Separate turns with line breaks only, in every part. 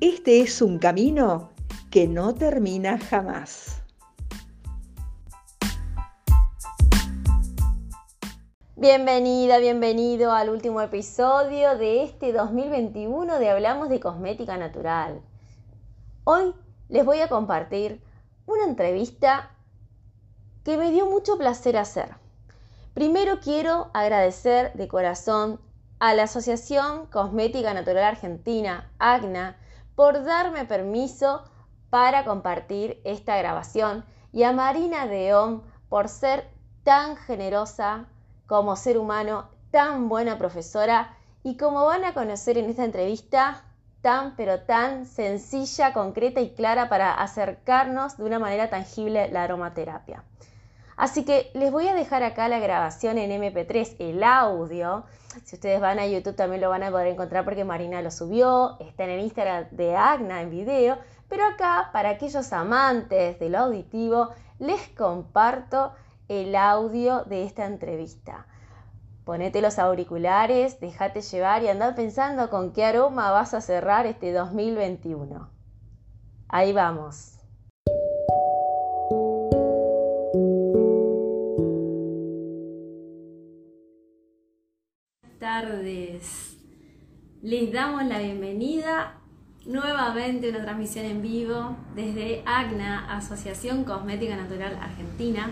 este es un camino que no termina jamás.
Bienvenida, bienvenido al último episodio de este 2021 de Hablamos de Cosmética Natural. Hoy les voy a compartir una entrevista que me dio mucho placer hacer. Primero quiero agradecer de corazón a la Asociación Cosmética Natural Argentina, ACNA, por darme permiso para compartir esta grabación y a Marina Deón por ser tan generosa como ser humano, tan buena profesora y como van a conocer en esta entrevista, tan pero tan sencilla, concreta y clara para acercarnos de una manera tangible la aromaterapia. Así que les voy a dejar acá la grabación en MP3, el audio. Si ustedes van a YouTube también lo van a poder encontrar porque Marina lo subió, está en el Instagram de Agna en video. Pero acá, para aquellos amantes de lo auditivo, les comparto el audio de esta entrevista. Ponete los auriculares, déjate llevar y andad pensando con qué aroma vas a cerrar este 2021. Ahí vamos. Les damos la bienvenida nuevamente a una transmisión en vivo desde ACNA, Asociación Cosmética Natural Argentina.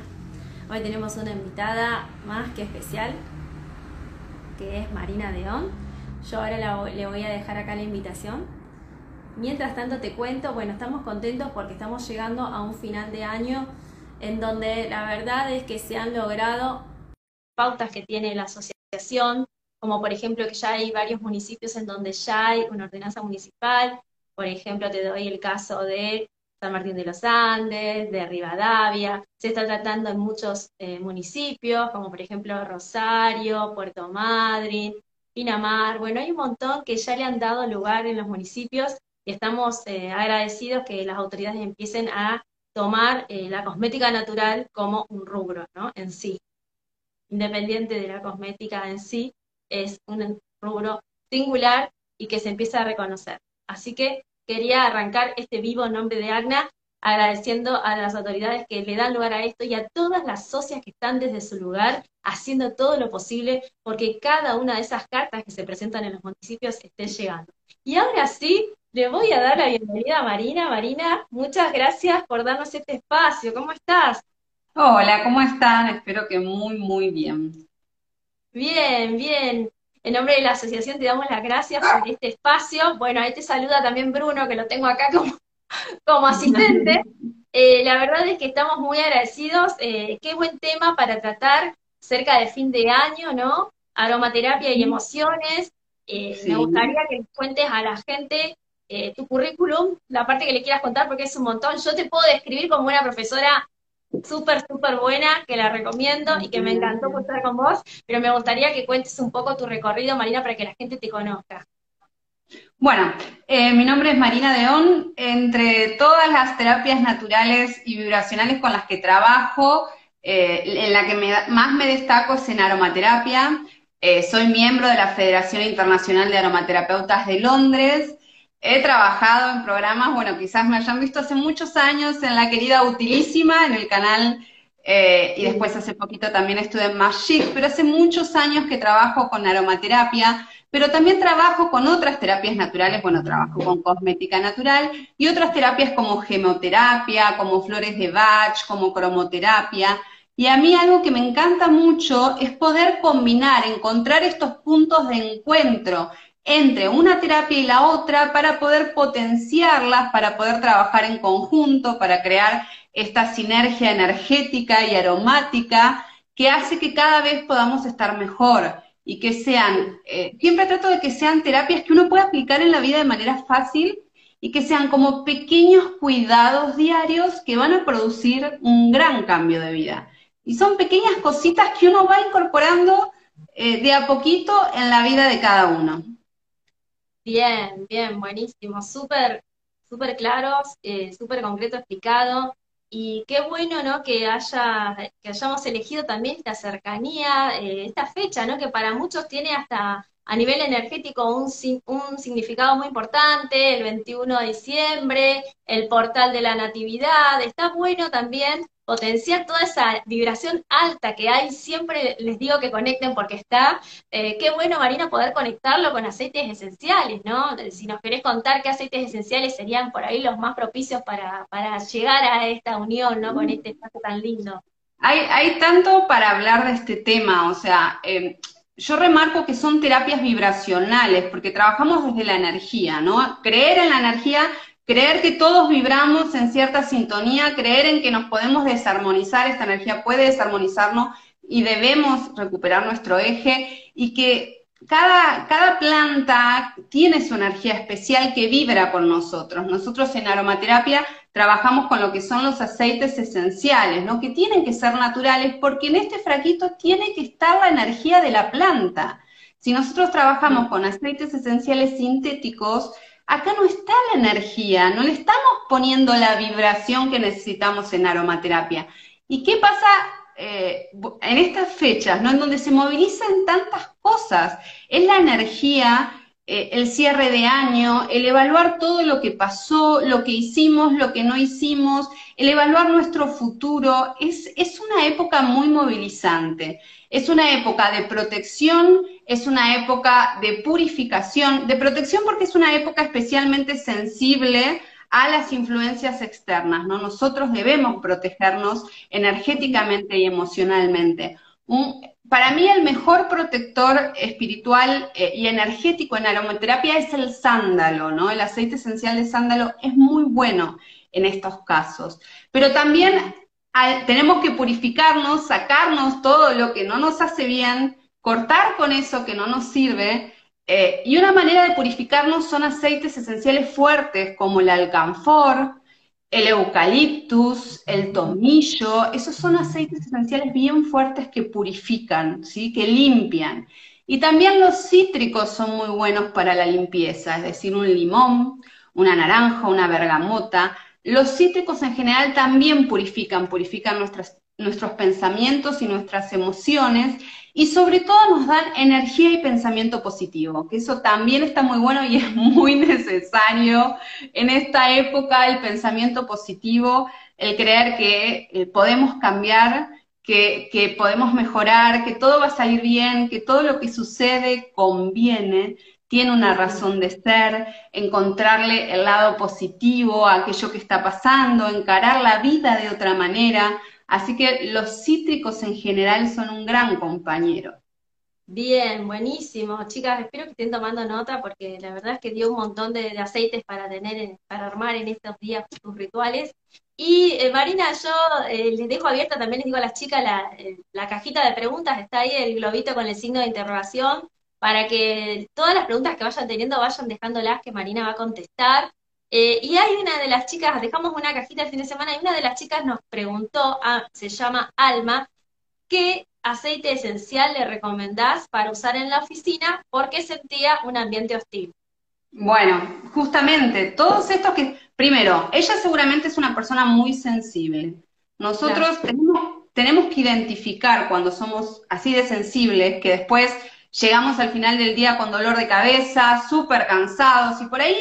Hoy tenemos una invitada más que especial, que es Marina Deón. Yo ahora le voy a dejar acá la invitación. Mientras tanto te cuento, bueno, estamos contentos porque estamos llegando a un final de año en donde la verdad es que se han logrado pautas que tiene la asociación como por ejemplo que ya hay varios municipios en donde ya hay una ordenanza municipal, por ejemplo te doy el caso de San Martín de los Andes, de Rivadavia, se está tratando en muchos eh, municipios, como por ejemplo Rosario, Puerto Madryn, Pinamar, bueno, hay un montón que ya le han dado lugar en los municipios y estamos eh, agradecidos que las autoridades empiecen a tomar eh, la cosmética natural como un rubro, ¿no? En sí, independiente de la cosmética en sí, es un rubro singular y que se empieza a reconocer. Así que quería arrancar este vivo nombre de AGNA agradeciendo a las autoridades que le dan lugar a esto y a todas las socias que están desde su lugar haciendo todo lo posible porque cada una de esas cartas que se presentan en los municipios esté llegando. Y ahora sí, le voy a dar la bienvenida a Marina. Marina, muchas gracias por darnos este espacio. ¿Cómo estás?
Hola, ¿cómo están? Espero que muy, muy bien.
Bien, bien. En nombre de la asociación te damos las gracias por este espacio. Bueno, ahí te saluda también Bruno, que lo tengo acá como, como asistente. Eh, la verdad es que estamos muy agradecidos. Eh, qué buen tema para tratar cerca de fin de año, ¿no? Aromaterapia y emociones. Eh, me gustaría que cuentes a la gente tu currículum, la parte que le quieras contar, porque es un montón. Yo te puedo describir como una profesora súper, súper buena, que la recomiendo y que me encantó estar con vos, pero me gustaría que cuentes un poco tu recorrido, Marina, para que la gente te conozca.
Bueno, eh, mi nombre es Marina Deón. Entre todas las terapias naturales y vibracionales con las que trabajo, eh, en la que más me destaco es en aromaterapia. Eh, soy miembro de la Federación Internacional de Aromaterapeutas de Londres He trabajado en programas, bueno, quizás me hayan visto hace muchos años en la querida Utilísima, en el canal, eh, y después hace poquito también estuve en Magic, pero hace muchos años que trabajo con aromaterapia, pero también trabajo con otras terapias naturales, bueno, trabajo con cosmética natural y otras terapias como gemoterapia, como flores de Bach, como cromoterapia. Y a mí algo que me encanta mucho es poder combinar, encontrar estos puntos de encuentro entre una terapia y la otra para poder potenciarlas, para poder trabajar en conjunto, para crear esta sinergia energética y aromática que hace que cada vez podamos estar mejor y que sean, eh, siempre trato de que sean terapias que uno pueda aplicar en la vida de manera fácil y que sean como pequeños cuidados diarios que van a producir un gran cambio de vida. Y son pequeñas cositas que uno va incorporando eh, de a poquito en la vida de cada uno.
Bien, bien, buenísimo, súper, súper claros, eh, súper concreto explicado. Y qué bueno, ¿no? Que haya, que hayamos elegido también esta cercanía, eh, esta fecha, ¿no? Que para muchos tiene hasta a nivel energético un, un significado muy importante, el 21 de diciembre, el portal de la natividad. Está bueno también potenciar toda esa vibración alta que hay, siempre les digo que conecten porque está. Eh, qué bueno, Marina, poder conectarlo con aceites esenciales, ¿no? Si nos querés contar qué aceites esenciales serían por ahí los más propicios para, para llegar a esta unión, ¿no? Con este espacio tan lindo.
Hay, hay tanto para hablar de este tema, o sea, eh, yo remarco que son terapias vibracionales, porque trabajamos desde la energía, ¿no? Creer en la energía creer que todos vibramos en cierta sintonía, creer en que nos podemos desarmonizar, esta energía puede desarmonizarnos y debemos recuperar nuestro eje y que cada, cada planta tiene su energía especial que vibra con nosotros. Nosotros en aromaterapia trabajamos con lo que son los aceites esenciales, ¿no? que tienen que ser naturales porque en este fraquito tiene que estar la energía de la planta. Si nosotros trabajamos con aceites esenciales sintéticos, acá no está la energía, no le estamos poniendo la vibración que necesitamos en aromaterapia. ¿Y qué pasa eh, en estas fechas, ¿no? en donde se movilizan tantas cosas? Es la energía, eh, el cierre de año, el evaluar todo lo que pasó, lo que hicimos, lo que no hicimos, el evaluar nuestro futuro. Es, es una época muy movilizante. Es una época de protección, es una época de purificación, de protección porque es una época especialmente sensible a las influencias externas, ¿no? Nosotros debemos protegernos energéticamente y emocionalmente. para mí el mejor protector espiritual eh, y energético en aromaterapia es el sándalo, ¿no? El aceite esencial de sándalo es muy bueno en estos casos. Pero también tenemos que purificarnos, sacarnos todo lo que no nos hace bien, cortar con eso que no nos sirve. Eh, y una manera de purificarnos son aceites esenciales fuertes como el alcanfor, el eucaliptus, el tomillo. Esos son aceites esenciales bien fuertes que purifican, ¿sí? que limpian. Y también los cítricos son muy buenos para la limpieza, es decir, un limón, una naranja, una bergamota. Los cítricos en general también purifican, purifican nuestros pensamientos y nuestras emociones y sobre todo nos dan energía y pensamiento positivo, que eso también está muy bueno y es muy necesario en esta época, el pensamiento positivo, el creer que eh, podemos cambiar, que, que podemos mejorar, que todo va a salir bien, que todo lo que sucede conviene tiene una razón de ser, encontrarle el lado positivo a aquello que está pasando, encarar la vida de otra manera. Así que los cítricos en general son un gran compañero.
Bien, buenísimo. Chicas, espero que estén tomando nota porque la verdad es que dio un montón de, aceites para tener, para armar en estos días sus rituales. Y eh, Marina, yo eh, les dejo abierta, también les digo a las chicas, la, eh, la cajita de preguntas, está ahí el globito con el signo de interrogación para que todas las preguntas que vayan teniendo vayan dejándolas que Marina va a contestar. Eh, y hay una de las chicas, dejamos una cajita el fin de semana, y una de las chicas nos preguntó, ah, se llama Alma, ¿qué aceite esencial le recomendás para usar en la oficina porque sentía un ambiente hostil?
Bueno, justamente, todos estos que, primero, ella seguramente es una persona muy sensible. Nosotros tenemos, tenemos que identificar cuando somos así de sensibles, que después llegamos al final del día con dolor de cabeza, súper cansados y por ahí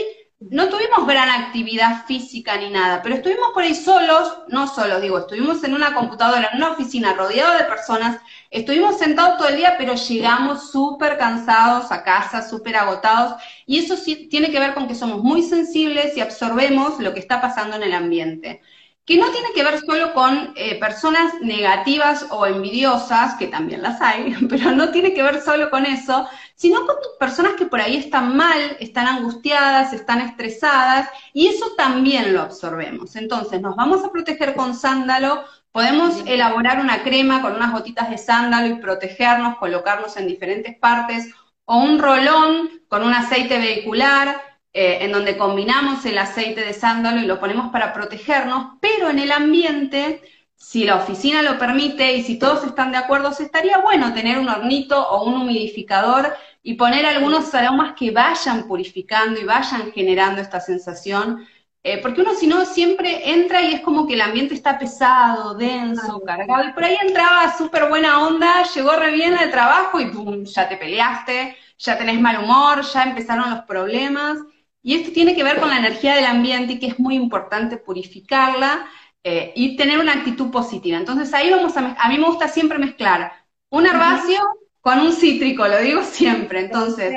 no tuvimos gran actividad física ni nada, pero estuvimos por ahí solos, no solos, digo, estuvimos en una computadora, en una oficina rodeado de personas, estuvimos sentados todo el día, pero llegamos súper cansados a casa, súper agotados, y eso sí tiene que ver con que somos muy sensibles y absorbemos lo que está pasando en el ambiente que no tiene que ver solo con eh, personas negativas o envidiosas, que también las hay, pero no tiene que ver solo con eso, sino con personas que por ahí están mal, están angustiadas, están estresadas, y eso también lo absorbemos. Entonces, nos vamos a proteger con sándalo, podemos elaborar una crema con unas gotitas de sándalo y protegernos, colocarnos en diferentes partes, o un rolón con un aceite vehicular, eh, en donde combinamos el aceite de sándalo y lo ponemos para protegernos, pero en el ambiente, si la oficina lo permite y si todos están de acuerdo, estaría bueno tener un hornito o un humidificador y poner algunos aromas que vayan purificando y vayan generando esta sensación. Eh, porque uno si no siempre entra y es como que el ambiente está pesado, denso, cargado, y por ahí entraba súper buena onda, llegó re bien al trabajo y ¡pum! ya te peleaste, ya tenés mal humor, ya empezaron los problemas. Y esto tiene que ver con la energía del ambiente y que es muy importante purificarla eh, y tener una actitud positiva. Entonces ahí vamos a, a mí me gusta siempre mezclar un herbáceo con un cítrico, lo digo siempre. Entonces,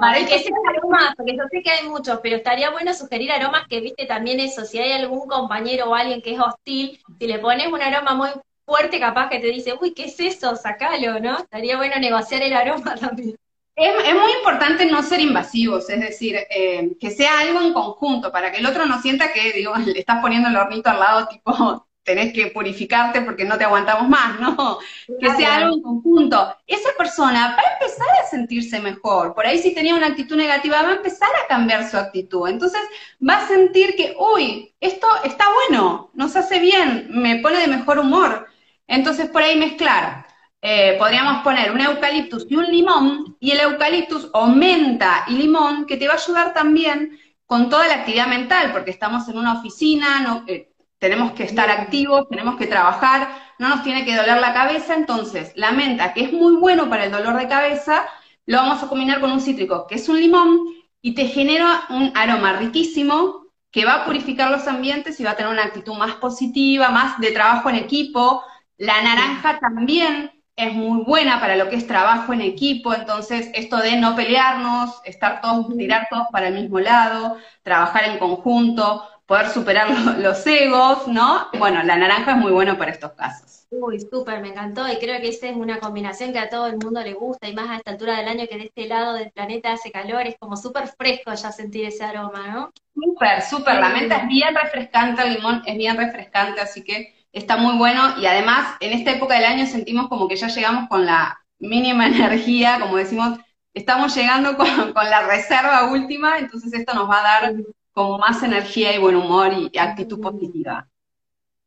para que ese aroma, porque yo sé que hay muchos, pero estaría bueno sugerir aromas que viste también eso, si hay algún compañero o alguien que es hostil, si le pones un aroma muy fuerte, capaz que te dice, uy, ¿qué es eso? Sacalo, ¿no? Estaría bueno negociar el aroma también.
Es, muy importante no ser invasivos, es decir, eh, que sea algo en conjunto, para que el otro no sienta que, digo, le estás poniendo el hornito al lado, tipo, tenés que purificarte porque no te aguantamos más, ¿no? Que sea algo en conjunto. Esa persona va a empezar a sentirse mejor. Por ahí si tenía una actitud negativa, va a empezar a cambiar su actitud. Entonces va a sentir que, uy, esto está bueno, nos hace bien, me pone de mejor humor. Entonces por ahí mezclar eh, podríamos poner un eucaliptus y un limón, y el eucaliptus aumenta y limón, que te va a ayudar también con toda la actividad mental, porque estamos en una oficina, no, eh, tenemos que estar activos, tenemos que trabajar, no nos tiene que doler la cabeza, entonces la menta, que es muy bueno para el dolor de cabeza, lo vamos a combinar con un cítrico, que es un limón, y te genera un aroma riquísimo que va a purificar los ambientes y va a tener una actitud más positiva, más de trabajo en equipo. La naranja también es muy buena para lo que es trabajo en equipo, entonces esto de no pelearnos, estar todos, tirar todos para el mismo lado, trabajar en conjunto, poder superar los, egos, ¿no? Bueno, la naranja es muy bueno para estos casos.
Uy, súper, me encantó y creo que esa es una combinación que a todo el mundo le gusta y más a esta altura del año que de este lado del planeta hace calor, es como súper fresco ya sentir ese aroma, ¿no?
Súper, súper, la menta es bien refrescante, el limón es bien refrescante, así que está muy bueno y además en esta época del año sentimos como que ya llegamos con la mínima energía, como decimos, estamos llegando con, la reserva última, entonces esto nos va a dar como más energía y buen humor y, actitud positiva.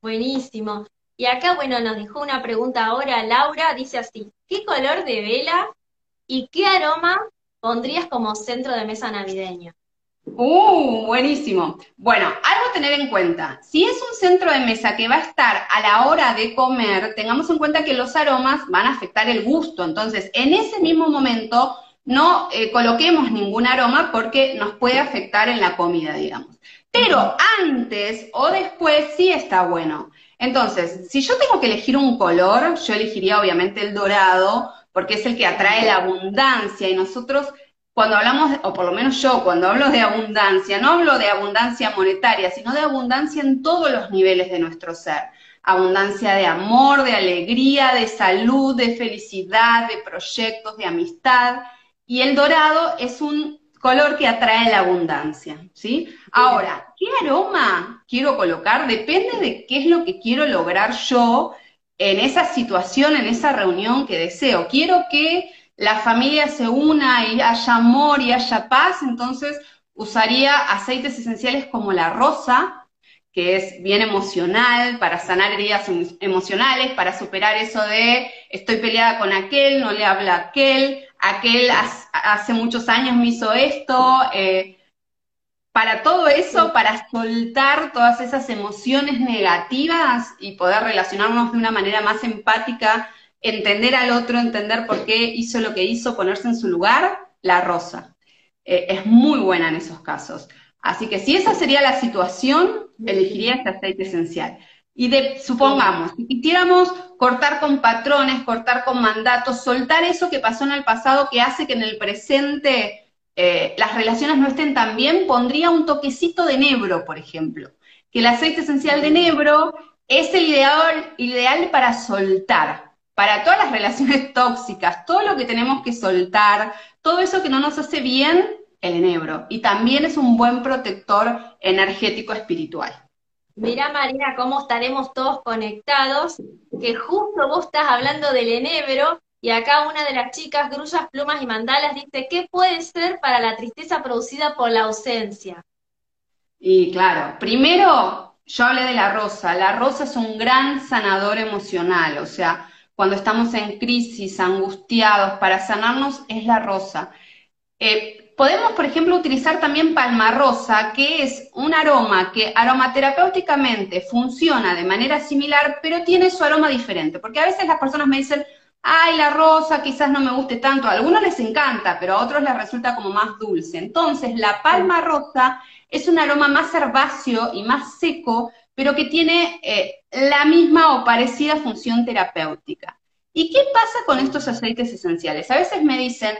Buenísimo. Y acá, bueno, nos dejó una pregunta ahora Laura, dice así, ¿qué color de vela y qué aroma pondrías como centro de mesa navideño?
Uh, buenísimo. Bueno, algo a tener en cuenta. Si es un centro de mesa que va a estar a la hora de comer, tengamos en cuenta que los aromas van a afectar el gusto. Entonces, en ese mismo momento, no eh, coloquemos ningún aroma porque nos puede afectar en la comida, digamos. Pero antes o después sí está bueno. Entonces, si yo tengo que elegir un color, yo elegiría obviamente el dorado, porque es el que atrae la abundancia y nosotros cuando hablamos, o por lo menos yo, cuando hablo de abundancia, no hablo de abundancia monetaria, sino de abundancia en todos los niveles de nuestro ser. Abundancia de amor, de alegría, de salud, de felicidad, de proyectos, de amistad. Y el dorado es un color que atrae la abundancia, ¿sí? Ahora, ¿qué aroma quiero colocar? Depende de qué es lo que quiero lograr yo en esa situación, en esa reunión que deseo. Quiero que la familia se una y haya amor y haya paz, entonces usaría aceites esenciales como la rosa, que es bien emocional, para sanar heridas emocionales, para superar eso de estoy peleada con aquel, no le habla a aquel, aquel hace muchos años me hizo esto. Eh, para todo eso, para soltar todas esas emociones negativas y poder relacionarnos de una manera más empática entender al otro, entender por qué hizo lo que hizo, ponerse en su lugar, la rosa. Eh, es muy buena en esos casos. Así que si esa sería la situación, elegiría este aceite esencial. Y de, supongamos, si quisiéramos cortar con patrones, cortar con mandatos, soltar eso que pasó en el pasado que hace que en el presente eh, las relaciones no estén tan bien, pondría un toquecito de nebro, por ejemplo. Que el aceite esencial de nebro es el ideal, ideal para soltar, para todas las relaciones tóxicas, todo lo que tenemos que soltar, todo eso que no nos hace bien, el enebro. Y también es un buen protector energético espiritual.
Mira Marina, cómo estaremos todos conectados, que justo vos estás hablando del enebro Y acá una de las chicas, grullas, plumas y mandalas, dice, ¿qué puede ser para la tristeza producida por la ausencia?
Y claro, primero yo hablé de la rosa. La rosa es un gran sanador emocional, o sea, cuando estamos en crisis, angustiados, para sanarnos es la rosa. Eh, podemos, por ejemplo, utilizar también palma rosa, que es un aroma que aromaterapéuticamente funciona de manera similar, pero tiene su aroma diferente. Porque a veces las personas me dicen, ay, la rosa quizás no me guste tanto, a algunos les encanta, pero a otros les resulta como más dulce. Entonces, la palma rosa es un aroma más herbáceo y más seco, pero que tiene eh, la misma o parecida función terapéutica. ¿Y qué pasa con estos aceites esenciales? A veces me dicen,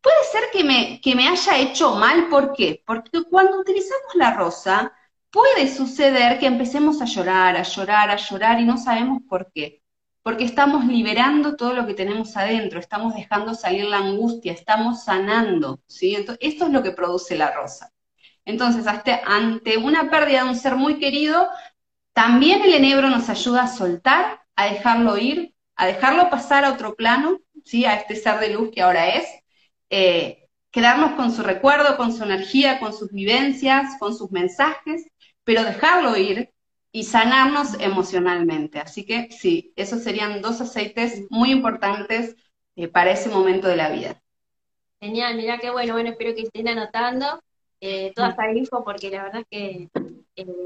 puede ser que me, que me haya hecho mal, ¿por qué? Porque cuando utilizamos la rosa, puede suceder que empecemos a llorar, a llorar, a llorar y no sabemos por qué porque estamos liberando todo lo que tenemos adentro, estamos dejando salir la angustia, estamos sanando, ¿sí? Entonces, esto es lo que produce la rosa. Entonces, hasta ante una pérdida de un ser muy querido, también el enebro nos ayuda a soltar, a dejarlo ir, a dejarlo pasar a otro plano, ¿sí? A este ser de luz que ahora es, eh, quedarnos con su recuerdo, con su energía, con sus vivencias, con sus mensajes, pero dejarlo ir y sanarnos emocionalmente. Así que sí, esos serían dos aceites muy importantes eh, para ese momento de la vida.
Genial, mira qué bueno, bueno, espero que estén anotando eh, toda esta info porque la verdad es que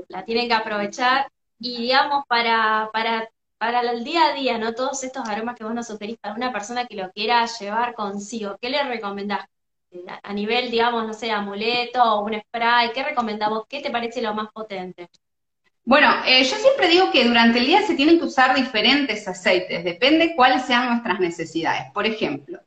la tienen que aprovechar y digamos para, para, para el día a día, ¿no? Todos estos aromas que vos nos sugerís para una persona que lo quiera llevar consigo, ¿qué le recomendás? A nivel, digamos, no sé, amuleto o un spray, ¿qué recomendamos? ¿Qué te parece lo más potente?
Bueno, eh, yo siempre digo que durante el día se tienen que usar diferentes aceites, depende cuáles sean nuestras necesidades. Por ejemplo,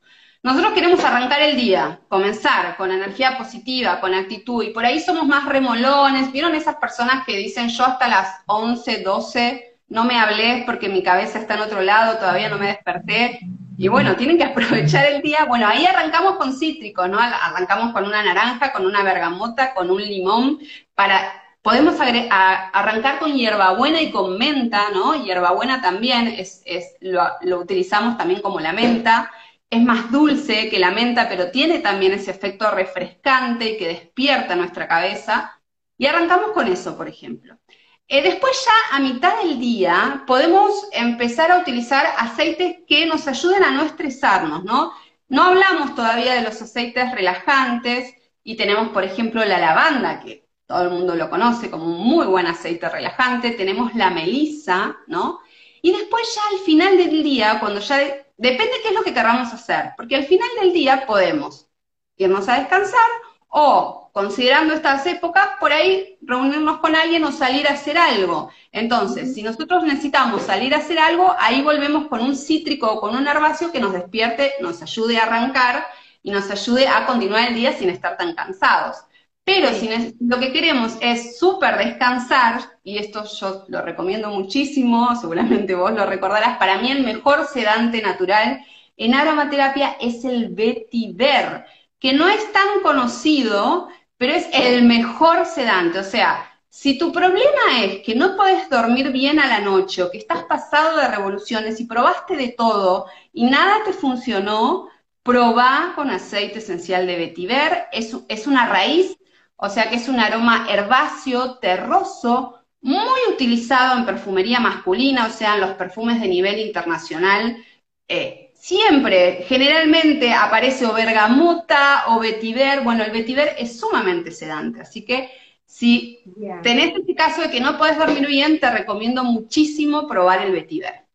nosotros queremos arrancar el día, comenzar con energía positiva, con actitud, y por ahí somos más remolones. ¿Vieron esas personas que dicen yo hasta las 11, 12 no me hablé porque mi cabeza está en otro lado, todavía no me desperté? Y bueno, tienen que aprovechar el día. Bueno, ahí arrancamos con cítricos, ¿no? Arrancamos con una naranja, con una bergamota, con un limón, para Podemos arrancar con hierbabuena y con menta, ¿no? Hierbabuena también es, lo, utilizamos también como la menta. Es más dulce que la menta, pero tiene también ese efecto refrescante que despierta nuestra cabeza. Y arrancamos con eso, por ejemplo. Eh, después ya a mitad del día podemos empezar a utilizar aceites que nos ayuden a no estresarnos, ¿no? No hablamos todavía de los aceites relajantes y tenemos, por ejemplo, la lavanda, que todo el mundo lo conoce como un muy buen aceite relajante, tenemos la melisa, ¿no? Y después ya al final del día, cuando ya, depende qué es lo que queramos hacer, porque al final del día podemos irnos a descansar o, considerando estas épocas, por ahí reunirnos con alguien o salir a hacer algo. Entonces, si nosotros necesitamos salir a hacer algo, ahí volvemos con un cítrico o con un herbáceo que nos despierte, nos ayude a arrancar y nos ayude a continuar el día sin estar tan cansados. Pero si lo que queremos es súper descansar, y esto yo lo recomiendo muchísimo, seguramente vos lo recordarás, para mí el mejor sedante natural en aromaterapia es el vetiver, que no es tan conocido, pero es el mejor sedante. O sea, si tu problema es que no puedes dormir bien a la noche o que estás pasado de revoluciones y probaste de todo y nada te funcionó, probá con aceite esencial de vetiver. Es, es una raíz o sea que es un aroma herbáceo, terroso, muy utilizado en perfumería masculina, o sea, en los perfumes de nivel internacional. Eh, siempre, generalmente aparece o bergamota o vetiver. Bueno, el vetiver es sumamente sedante, así que si tenés este caso de que no puedes dormir bien, te recomiendo muchísimo probar el vetiver.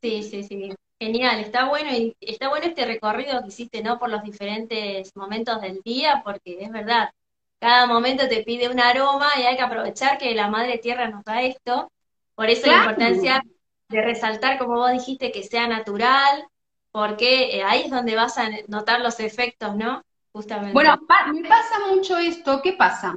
Sí, sí, sí. Genial, está bueno está bueno este recorrido que hiciste, ¿no? Por los diferentes momentos del día, porque es verdad, cada momento te pide un aroma y hay que aprovechar que la madre tierra nos da esto. Por eso la importancia de resaltar, como vos dijiste, que sea natural, porque eh, ahí es donde vas a notar los efectos, ¿no?
Justamente. Bueno, me pasa mucho esto. ¿Qué pasa?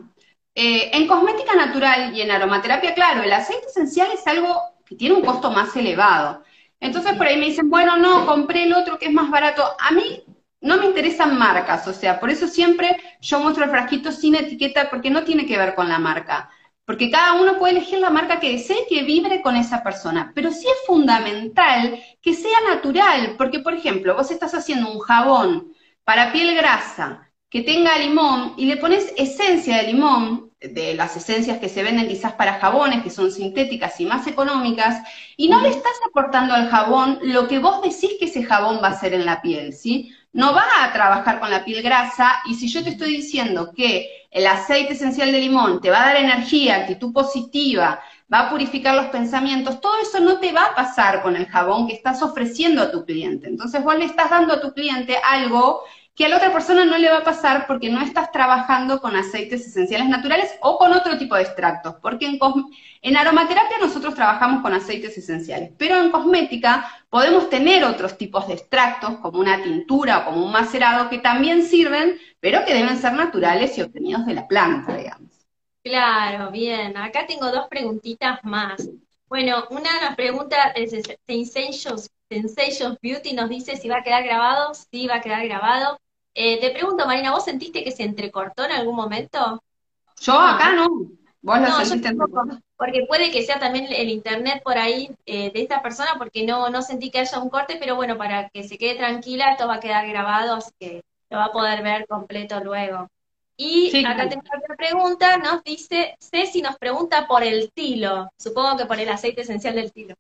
Eh, en cosmética natural y en aromaterapia, claro, el aceite esencial es algo que tiene un costo más elevado. Entonces por ahí me dicen, bueno, no, compré el otro que es más barato. A mí no me interesan marcas, o sea, por eso siempre yo muestro el frasquito sin etiqueta porque no tiene que ver con la marca. porque cada uno puede elegir la marca que desee que vibre con esa persona, pero sí es fundamental que sea natural, porque por ejemplo, vos estás haciendo un jabón para piel grasa que tenga limón y le pones esencia de limón, de las esencias que se venden quizás para jabones, que son sintéticas y más económicas, y no le estás aportando al jabón lo que vos decís que ese jabón va a hacer en la piel, ¿sí? No va a trabajar con la piel grasa, y si yo te estoy diciendo que el aceite esencial de limón te va a dar energía, actitud positiva, va a purificar los pensamientos, todo eso no te va a pasar con el jabón que estás ofreciendo a tu cliente. Entonces vos le estás dando a tu cliente algo que a la otra persona no le va a pasar porque no estás trabajando con aceites esenciales naturales o con otro tipo de extractos, porque en, aromaterapia nosotros trabajamos con aceites esenciales, pero en cosmética podemos tener otros tipos de extractos, como una tintura o como un macerado, que también sirven, pero que deben ser naturales y obtenidos de la planta, digamos.
Claro, bien. Acá tengo dos preguntitas más. Bueno, una nos pregunta, Sensations, Sensations Beauty nos dice si va a quedar grabado, sí va a quedar grabado. Eh, te pregunto, Marina, ¿vos sentiste que se entrecortó en algún momento?
Yo acá no. Vos lo sentiste
Porque puede que sea también el internet por ahí eh, de esta persona, porque no, no sentí que haya un corte, pero bueno, para que se quede tranquila, esto va a quedar grabado, así que lo va a poder ver completo luego. Y acá tengo otra pregunta, nos dice, Ceci nos pregunta por el tilo, supongo que por el aceite esencial del tilo.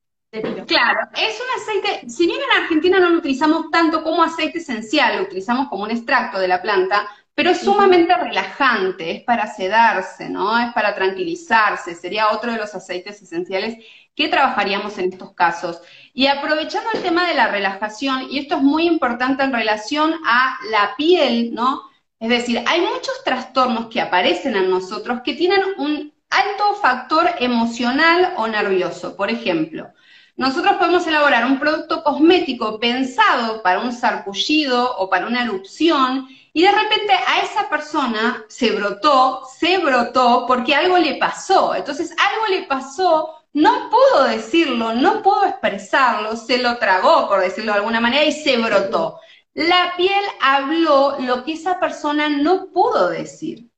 Claro, es un aceite, si bien en Argentina no lo utilizamos tanto como aceite esencial, lo utilizamos como un extracto de la planta, pero es sumamente relajante, es para sedarse, ¿no? Es para tranquilizarse, sería otro de los aceites esenciales que trabajaríamos en estos casos. Y aprovechando el tema de la relajación, y esto es muy importante en relación a la piel, ¿no? Es decir, hay muchos trastornos que aparecen en nosotros que tienen un alto factor emocional o nervioso. Por ejemplo, nosotros podemos elaborar un producto cosmético pensado para un sarpullido o para una erupción y de repente a esa persona se brotó, se brotó porque algo le pasó. Entonces algo le pasó, no pudo decirlo, no pudo expresarlo, se lo tragó, por decirlo de alguna manera, y se brotó. La piel habló lo que esa persona no pudo decir.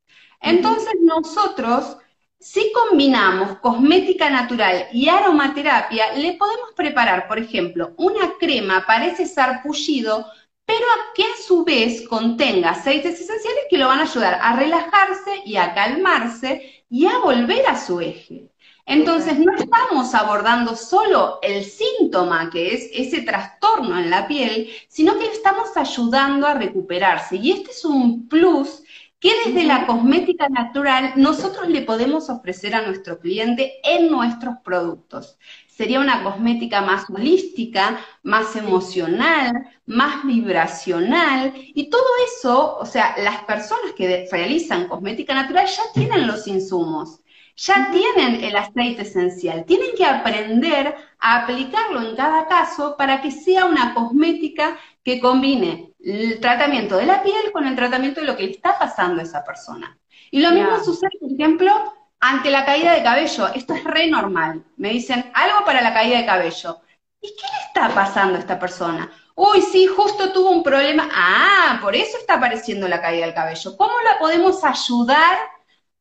Entonces nosotros si combinamos cosmética natural y aromaterapia, le podemos preparar, por ejemplo, una crema para ese sarpullido, pero que a su vez contenga aceites esenciales que lo van a ayudar a relajarse y a calmarse y a volver a su eje. Entonces, no estamos abordando solo el síntoma, que es ese trastorno en la piel, sino que estamos ayudando a recuperarse. Y este es un plus que desde la cosmética natural nosotros le podemos ofrecer a nuestro cliente en nuestros productos. Sería una cosmética más holística, más emocional, más vibracional y todo eso, o sea, las personas que realizan cosmética natural ya tienen los insumos ya tienen el aceite esencial, tienen que aprender a aplicarlo en cada caso para que sea una cosmética que combine el tratamiento de la piel con el tratamiento de lo que le está pasando a esa persona. Y lo mismo sucede, por ejemplo, ante la caída de cabello. Esto es re normal. Me dicen algo para la caída de cabello. ¿Y qué le está pasando a esta persona? Uy, sí, justo tuvo un problema. Ah, por eso está apareciendo la caída del cabello. ¿Cómo la podemos ayudar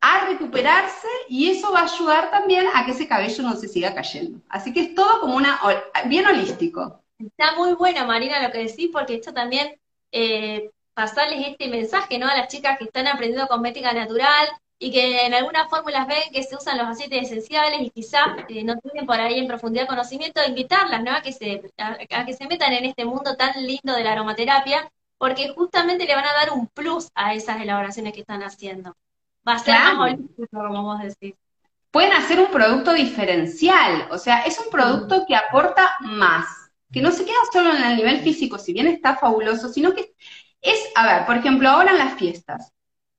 a recuperarse y eso va a ayudar también a que ese cabello no se siga cayendo. Así que es todo como una, bien holístico.
Está muy buena, Marina, lo que decís, porque esto también, eh, pasarles este mensaje, ¿no? A las chicas que están aprendiendo cosmética natural y que en algunas fórmulas ven que se usan los aceites esenciales y quizás eh, no tienen por ahí en profundidad conocimiento, invitarlas, ¿no? A que, se, a que se metan en este mundo tan lindo de la aromaterapia, porque justamente le van a dar un plus a esas elaboraciones que están haciendo va a ser más como vos decís.
Pueden hacer un producto diferencial, o sea, es un producto que aporta más, que no se queda solo en el nivel físico, si bien está fabuloso, sino que es, a ver, por ejemplo, ahora en las fiestas,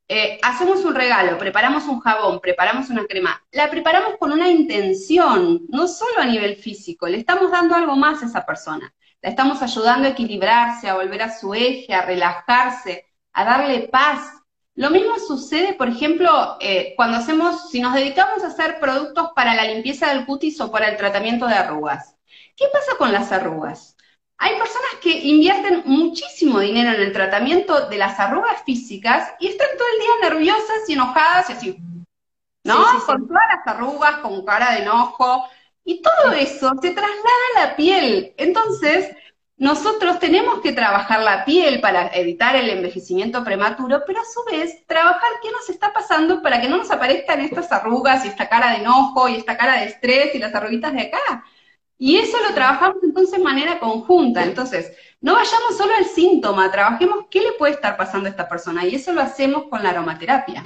eh, hacemos un regalo, preparamos un jabón, preparamos una crema, la preparamos con una intención, no solo a nivel físico, le estamos dando algo más a esa persona, la estamos ayudando a equilibrarse, a volver a su eje, a relajarse, a darle paz, lo mismo sucede, por ejemplo, eh, cuando hacemos, si nos dedicamos a hacer productos para la limpieza del cutis o para el tratamiento de arrugas. ¿Qué pasa con las arrugas? Hay personas que invierten muchísimo dinero en el tratamiento de las arrugas físicas y están todo el día nerviosas y enojadas y así. ¿no? Con todas las arrugas, con cara de enojo. Y todo eso se traslada a la piel. Entonces, nosotros tenemos que trabajar la piel para evitar el envejecimiento prematuro, pero a su vez trabajar qué nos está pasando para que no nos aparezcan estas arrugas y esta cara de enojo y esta cara de estrés y las arruguitas de acá. Y eso lo trabajamos entonces de manera conjunta. Entonces, no vayamos solo al síntoma, trabajemos qué le puede estar pasando a esta persona. Y eso lo hacemos con la aromaterapia.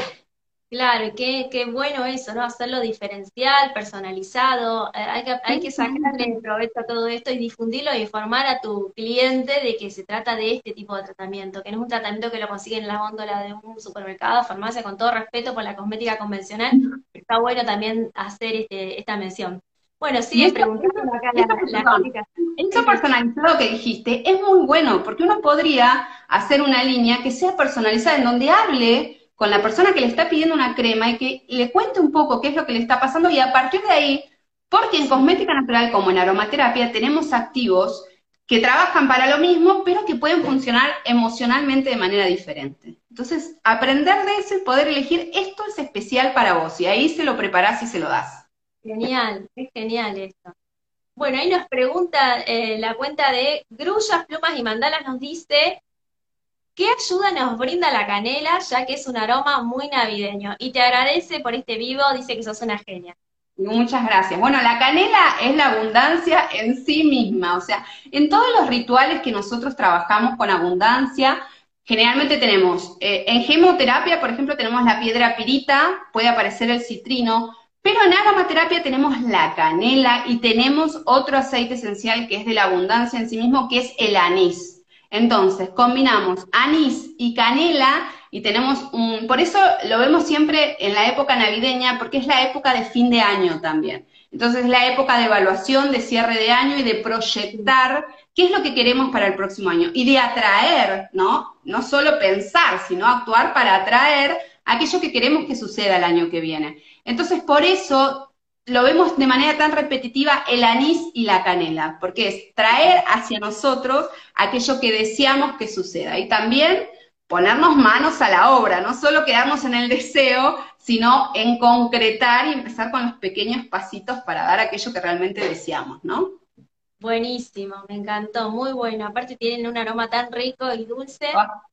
Claro, qué, qué bueno eso, ¿no? Hacerlo diferencial, personalizado, eh, hay que, hay que sacarle provecho a todo esto y difundirlo y informar a tu cliente de que se trata de este tipo de tratamiento, que no es un tratamiento que lo consiguen en la góndola de un supermercado, farmacia, con todo respeto por la cosmética convencional, está bueno también hacer este, esta mención. Bueno, sí, acá
la, Eso personalizado que dijiste es muy bueno, porque uno podría hacer una línea que sea personalizada, en donde hable con la persona que le está pidiendo una crema y que le cuente un poco qué es lo que le está pasando y a partir de ahí, porque en cosmética natural como en aromaterapia tenemos activos que trabajan para lo mismo, pero que pueden funcionar emocionalmente de manera diferente. Entonces, aprender de eso y poder elegir esto es especial para vos y ahí se lo preparás y se lo das.
Genial, es genial esto. Bueno, ahí nos pregunta eh, la cuenta de Grullas, Plumas y Mandalas, nos dice, ¿Qué ayuda nos brinda la canela, ya que es un aroma muy navideño? Y te agradece por este vivo, dice que sos una genia.
Muchas gracias. Bueno, la canela es la abundancia en sí misma, o sea, en todos los rituales que nosotros trabajamos con abundancia, generalmente tenemos, eh, en gemoterapia, por ejemplo, tenemos la piedra pirita, puede aparecer el citrino, pero en aromaterapia tenemos la canela y tenemos otro aceite esencial que es de la abundancia en sí mismo, que es el anís. Entonces, combinamos anís y canela y tenemos un, por eso lo vemos siempre en la época navideña, porque es la época de fin de año también. Entonces, es la época de evaluación, de cierre de año y de proyectar qué es lo que queremos para el próximo año y de atraer, ¿no? No solo pensar, sino actuar para atraer aquello que queremos que suceda el año que viene. Entonces, por eso lo vemos de manera tan repetitiva el anís y la canela, porque es traer hacia nosotros aquello que deseamos que suceda. Y también ponernos manos a la obra, no solo quedarnos en el deseo, sino en concretar y empezar con los pequeños pasitos para dar aquello que realmente deseamos, ¿no?
Buenísimo, me encantó, muy bueno. Aparte tienen un aroma tan rico y dulce. Ah.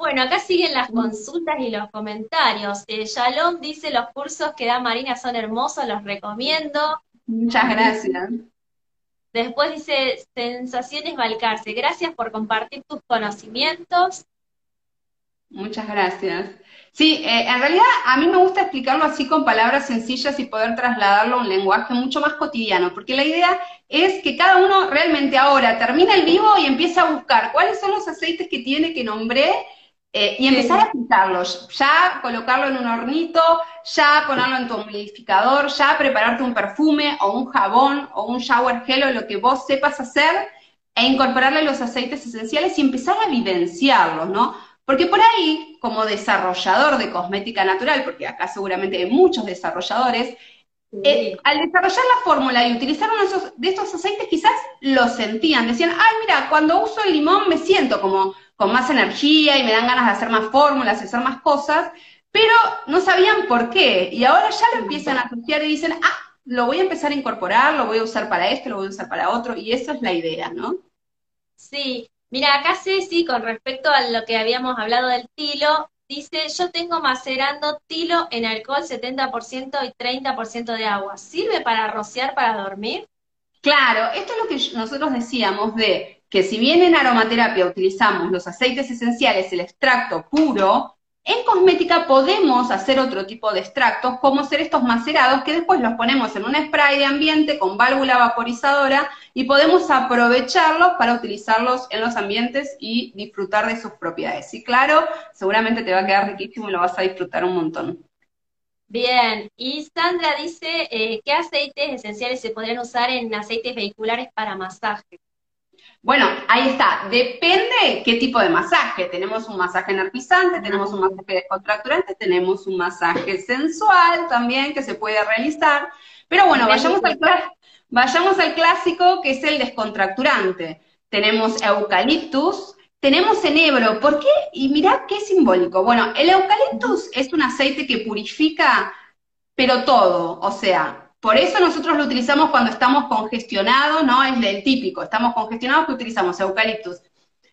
Bueno, acá siguen las consultas y los comentarios. Eh, Shalom dice, los cursos que da Marina son hermosos, los recomiendo.
Muchas gracias.
Después dice, Sensaciones Balcarce, gracias por compartir tus conocimientos.
Muchas gracias. Sí, eh, en realidad a mí me gusta explicarlo así con palabras sencillas y poder trasladarlo a un lenguaje mucho más cotidiano, porque la idea es que cada uno realmente ahora termina el vivo y empieza a buscar cuáles son los aceites que tiene que nombré eh, y empezar a aplicarlos, ya colocarlo en un hornito, ya ponerlo en tu humidificador, ya prepararte un perfume o un jabón o un shower gel o lo que vos sepas hacer e incorporarle los aceites esenciales y empezar a vivenciarlos, ¿no? Porque por ahí, como desarrollador de cosmética natural, porque acá seguramente hay muchos desarrolladores, eh, al desarrollar la fórmula y utilizar uno de estos aceites, quizás lo sentían, decían, ay, mira, cuando uso el limón me siento como con más energía y me dan ganas de hacer más fórmulas, hacer más cosas, pero no sabían por qué. Y ahora ya lo empiezan a asociar y dicen, ah, lo voy a empezar a incorporar, lo voy a usar para esto, lo voy a usar para otro, y esa es la idea, ¿no?
Sí, mira, acá Ceci, con respecto a lo que habíamos hablado del tilo, dice, yo tengo macerando tilo en alcohol 70% y 30% de agua. ¿Sirve para rociar para dormir?
Claro, esto es lo que nosotros decíamos de que si bien en aromaterapia utilizamos los aceites esenciales, el extracto puro, en cosmética podemos hacer otro tipo de extractos, como ser estos macerados, que después los ponemos en un spray de ambiente con válvula vaporizadora y podemos aprovecharlos para utilizarlos en los ambientes y disfrutar de sus propiedades. Y claro, seguramente te va a quedar riquísimo y lo vas a disfrutar un montón.
Bien, y Sandra dice, eh, ¿qué aceites esenciales se podrían usar en aceites vehiculares para masaje?
Bueno, ahí está. Depende qué tipo de masaje. Tenemos un masaje energizante, tenemos un masaje descontracturante, tenemos un masaje sensual también que se puede realizar. Pero bueno, vayamos al, vayamos al clásico que es el descontracturante. Tenemos eucaliptus, tenemos enebro. ¿Por qué? Y mirá qué simbólico. Bueno, el eucaliptus es un aceite que purifica pero todo, o sea, por eso nosotros lo utilizamos cuando estamos congestionados, ¿no? Es el típico, estamos congestionados que utilizamos eucaliptus.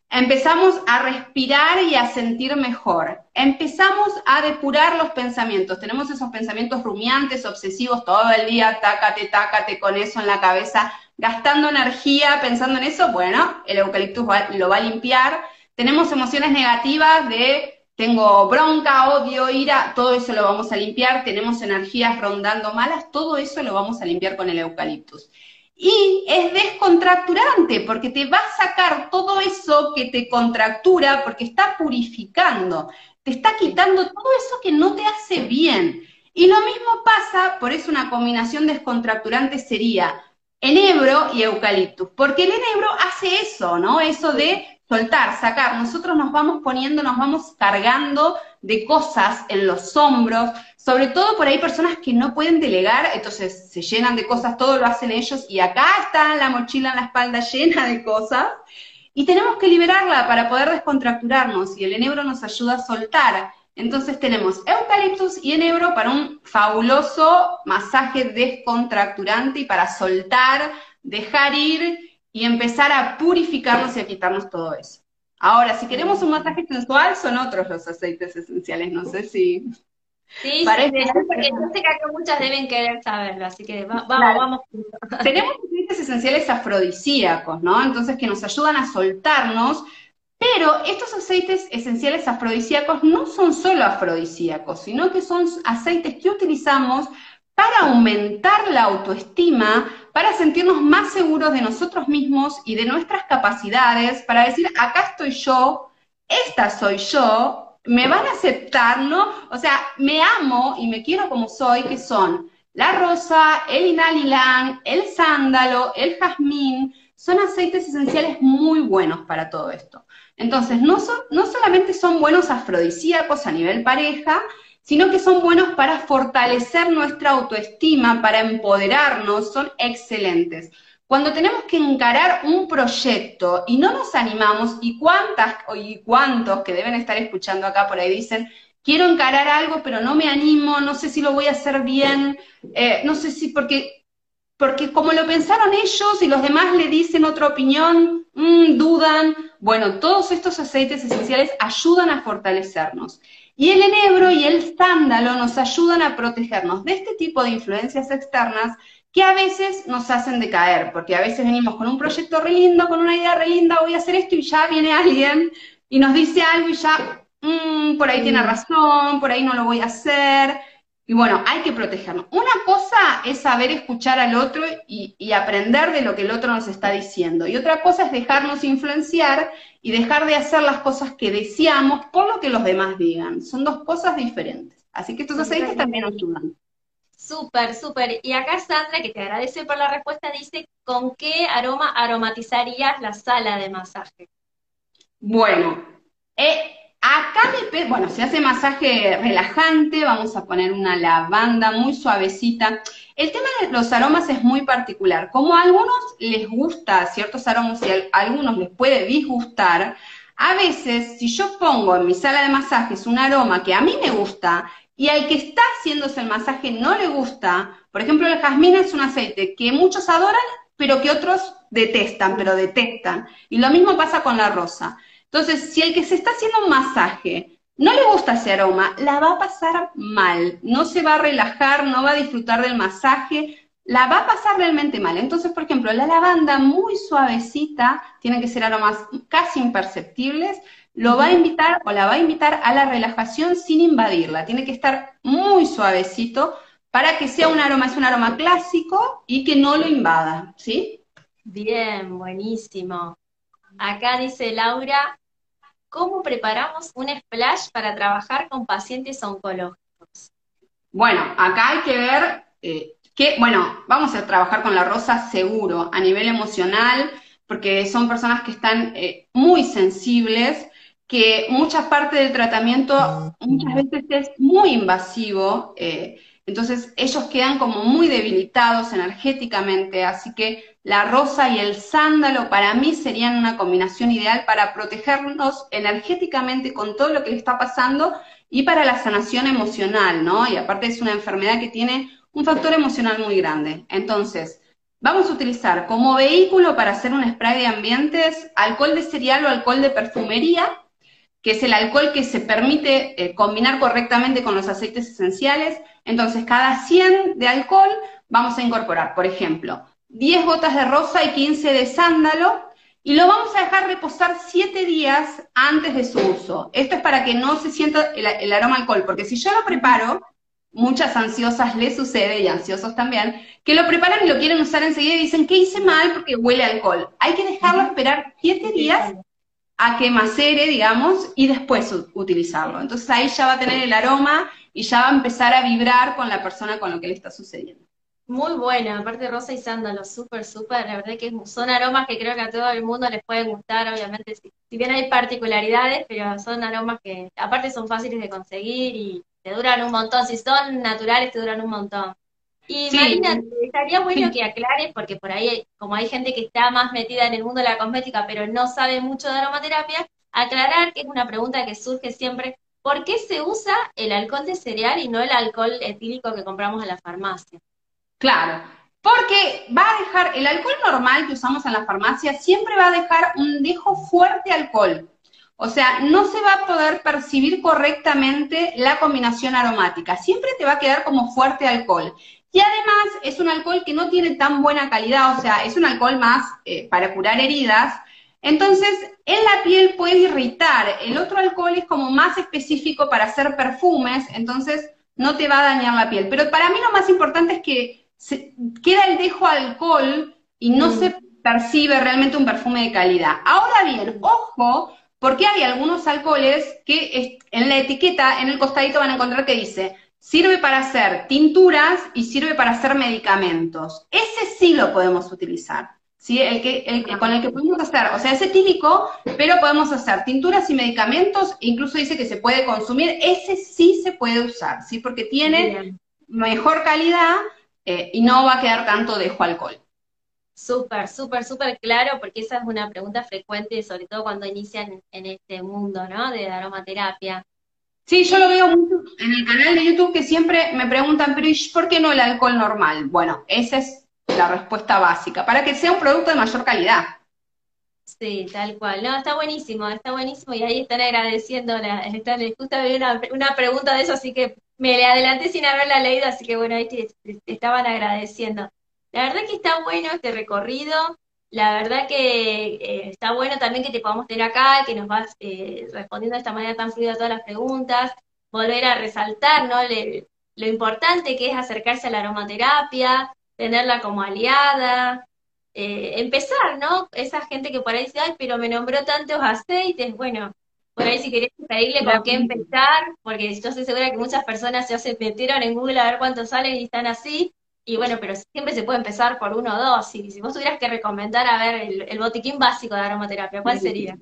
Empezamos a respirar y a sentir mejor. Empezamos a depurar los pensamientos. Tenemos esos pensamientos rumiantes, obsesivos, todo el día, tácate, tácate con eso en la cabeza, gastando energía pensando en eso. Bueno, el eucaliptus lo va a limpiar. Tenemos emociones negativas de tengo bronca, odio, ira, todo eso lo vamos a limpiar, tenemos energías rondando malas, todo eso lo vamos a limpiar con el eucaliptus. Y es descontracturante porque te va a sacar todo eso que te contractura porque está purificando, te está quitando todo eso que no te hace bien. Y lo mismo pasa, por eso una combinación descontracturante sería enebro y eucaliptus, porque el enebro hace eso, ¿no? Eso de soltar, sacar. Nosotros nos vamos poniendo, nos vamos cargando de cosas en los hombros, sobre todo por ahí personas que no pueden delegar, entonces se llenan de cosas, todo lo hacen ellos y acá está la mochila en la espalda llena de cosas y tenemos que liberarla para poder descontracturarnos y el enebro nos ayuda a soltar. Entonces tenemos eucaliptus y enebro para un fabuloso masaje descontracturante y para soltar, dejar ir y empezar a purificarnos y a quitarnos todo eso. Ahora, si queremos un masaje sensual, son otros los aceites esenciales, no sé si...
Sí, Parece... sí, porque yo sé que acá muchas deben querer saberlo, así que vamos, vamos.
Tenemos aceites esenciales afrodisíacos, ¿no? Entonces que nos ayudan a soltarnos, pero estos aceites esenciales afrodisíacos no son solo afrodisíacos, sino que son aceites que utilizamos para aumentar la autoestima, para sentirnos más seguros de nosotros mismos y de nuestras capacidades, para decir, acá estoy yo, esta soy yo, me van a aceptar, ¿no? O sea, me amo y me quiero como soy, que son la rosa, el inalilán, el sándalo, el jazmín, son aceites esenciales muy buenos para todo esto. Entonces, no, no solamente son buenos afrodisíacos a nivel pareja, sino que son buenos para fortalecer nuestra autoestima, para empoderarnos, son excelentes. Cuando tenemos que encarar un proyecto y no nos animamos, y cuántas y cuántos que deben estar escuchando acá por ahí dicen, quiero encarar algo, pero no me animo, no sé si lo voy a hacer bien, eh, no sé si, porque, porque como lo pensaron ellos y los demás le dicen otra opinión, mm, dudan, bueno, todos estos aceites esenciales ayudan a fortalecernos. Y el enebro y el sándalo nos ayudan a protegernos de este tipo de influencias externas que a veces nos hacen decaer, porque a veces venimos con un proyecto re lindo, con una idea re linda, voy a hacer esto y ya viene alguien y nos dice algo y ya, mm, por ahí tiene razón, por ahí no lo voy a hacer, y bueno, hay que protegernos. Una cosa es saber escuchar al otro y, aprender de lo que el otro nos está diciendo. Y otra cosa es dejarnos influenciar y dejar de hacer las cosas que deseamos por lo que los demás digan. Son dos cosas diferentes. Así que estos aceites también nos ayudan.
Súper, súper. Y acá Sandra, que te agradece por la respuesta, dice, ¿con qué aroma aromatizarías la sala de masaje?
Bueno, eh, Acá depende, bueno, se hace masaje relajante, vamos a poner una lavanda muy suavecita. El tema de los aromas es muy particular. Como a algunos les gusta ciertos aromas y a algunos les puede disgustar, a veces si yo pongo en mi sala de masajes un aroma que a mí me gusta y al que está haciéndose el masaje no le gusta, por ejemplo el jazmín es un aceite que muchos adoran, pero que otros detestan, pero detestan. Y lo mismo pasa con la rosa. Entonces, si el que se está haciendo un masaje no le gusta ese aroma, la va a pasar mal, no se va a relajar, no va a disfrutar del masaje, la va a pasar realmente mal. Entonces, por ejemplo, la lavanda muy suavecita, tiene que ser aromas casi imperceptibles, lo va a invitar o la va a invitar a la relajación sin invadirla. Tiene que estar muy suavecito para que sea un aroma, es un aroma clásico y que no lo invada, ¿sí?
Bien, buenísimo. Acá dice Laura, ¿cómo preparamos un splash para trabajar con pacientes oncológicos?
Bueno, acá hay que ver eh, que, bueno, vamos a trabajar con la rosa seguro a nivel emocional, porque son personas que están eh, muy sensibles, que mucha parte del tratamiento muchas veces es muy invasivo. Eh, Entonces ellos quedan como muy debilitados energéticamente, así que la rosa y el sándalo para mí serían una combinación ideal para protegernos energéticamente con todo lo que le está pasando y para la sanación emocional, ¿no? Y aparte es una enfermedad que tiene un factor emocional muy grande. Entonces, vamos a utilizar como vehículo para hacer un spray de ambientes alcohol de cereal o alcohol de perfumería, que es el alcohol que se permite eh, combinar correctamente con los aceites esenciales. Entonces, cada 100 de alcohol vamos a incorporar, por ejemplo, 10 gotas de rosa y 15 de sándalo, y lo vamos a dejar reposar 7 días antes de su uso. Esto es para que no se sienta el, aroma alcohol, porque si yo lo preparo, muchas ansiosas les sucede, y ansiosos también, que lo preparan y lo quieren usar enseguida y dicen, ¿qué hice mal? Porque huele a alcohol. Hay que dejarlo esperar 7 días a que macere, digamos, y después utilizarlo. Entonces ahí ya va a tener el aroma y ya va a empezar a vibrar con la persona con lo que le está sucediendo.
Muy buena, aparte rosa y sándalo, súper, súper, la verdad que son aromas que creo que a todo el mundo les pueden gustar, obviamente, si, bien hay particularidades, pero son aromas que aparte son fáciles de conseguir y te duran un montón, si son naturales te duran un montón. Y Marina, estaría bueno que aclares, porque por ahí, como hay gente que está más metida en el mundo de la cosmética, pero no sabe mucho de aromaterapia, aclarar que es una pregunta que surge siempre, ¿por qué se usa el alcohol de cereal y no el alcohol etílico que compramos en la farmacia?
Claro, porque va a dejar, el alcohol normal que usamos en la farmacia siempre va a dejar un dejo fuerte alcohol. O sea, no se va a poder percibir correctamente la combinación aromática. Siempre te va a quedar como fuerte alcohol. Y además es un alcohol que no tiene tan buena calidad, o sea, es un alcohol más eh, para curar heridas. Entonces, en la piel puede irritar. El otro alcohol es como más específico para hacer perfumes, entonces no te va a dañar la piel. Pero para mí lo más importante es que se, queda el dejo alcohol y no mm. se percibe realmente un perfume de calidad. Ahora bien, ojo, porque hay algunos alcoholes que en la etiqueta, en el costadito van a encontrar que dice, sirve para hacer tinturas y sirve para hacer medicamentos. Ese sí lo podemos utilizar. ¿sí? El que, con el que podemos hacer, o sea, es etílico, pero podemos hacer tinturas y medicamentos, incluso dice que se puede consumir, ese sí se puede usar, ¿sí? Porque tiene mejor calidad eh, y no va a quedar tanto dejo alcohol.
Súper, súper, súper claro, porque esa es una pregunta frecuente, sobre todo cuando inician en este mundo, ¿no? De aromaterapia.
Sí, yo lo veo mucho en el canal de YouTube que siempre me preguntan, pero ¿por qué no el alcohol normal? Bueno, esa es la respuesta básica, para que sea un producto de mayor calidad.
Sí, tal cual. No, está buenísimo, está buenísimo y ahí están agradeciendo, están, justo había una, una pregunta de eso, así que me le adelanté sin haberla leído, así que bueno, ahí te, estaban agradeciendo. La verdad que está bueno este recorrido, la verdad que eh, está bueno también que te podamos tener acá, que nos vas eh, respondiendo de esta manera tan fluida a todas las preguntas, volver a resaltar, ¿no? lo importante que es acercarse a la aromaterapia, tenerla como aliada, eh, empezar, ¿no? Esa gente que por ahí dice, ay, pero me nombró tantos aceites, bueno, por ahí si querés pedirle con qué empezar, porque yo estoy segura que muchas personas ya se metieron en Google a ver cuántos salen y están así, y bueno, pero siempre se puede empezar por uno o dos, y si vos tuvieras que recomendar, a ver, el, botiquín básico de aromaterapia, ¿cuál sería?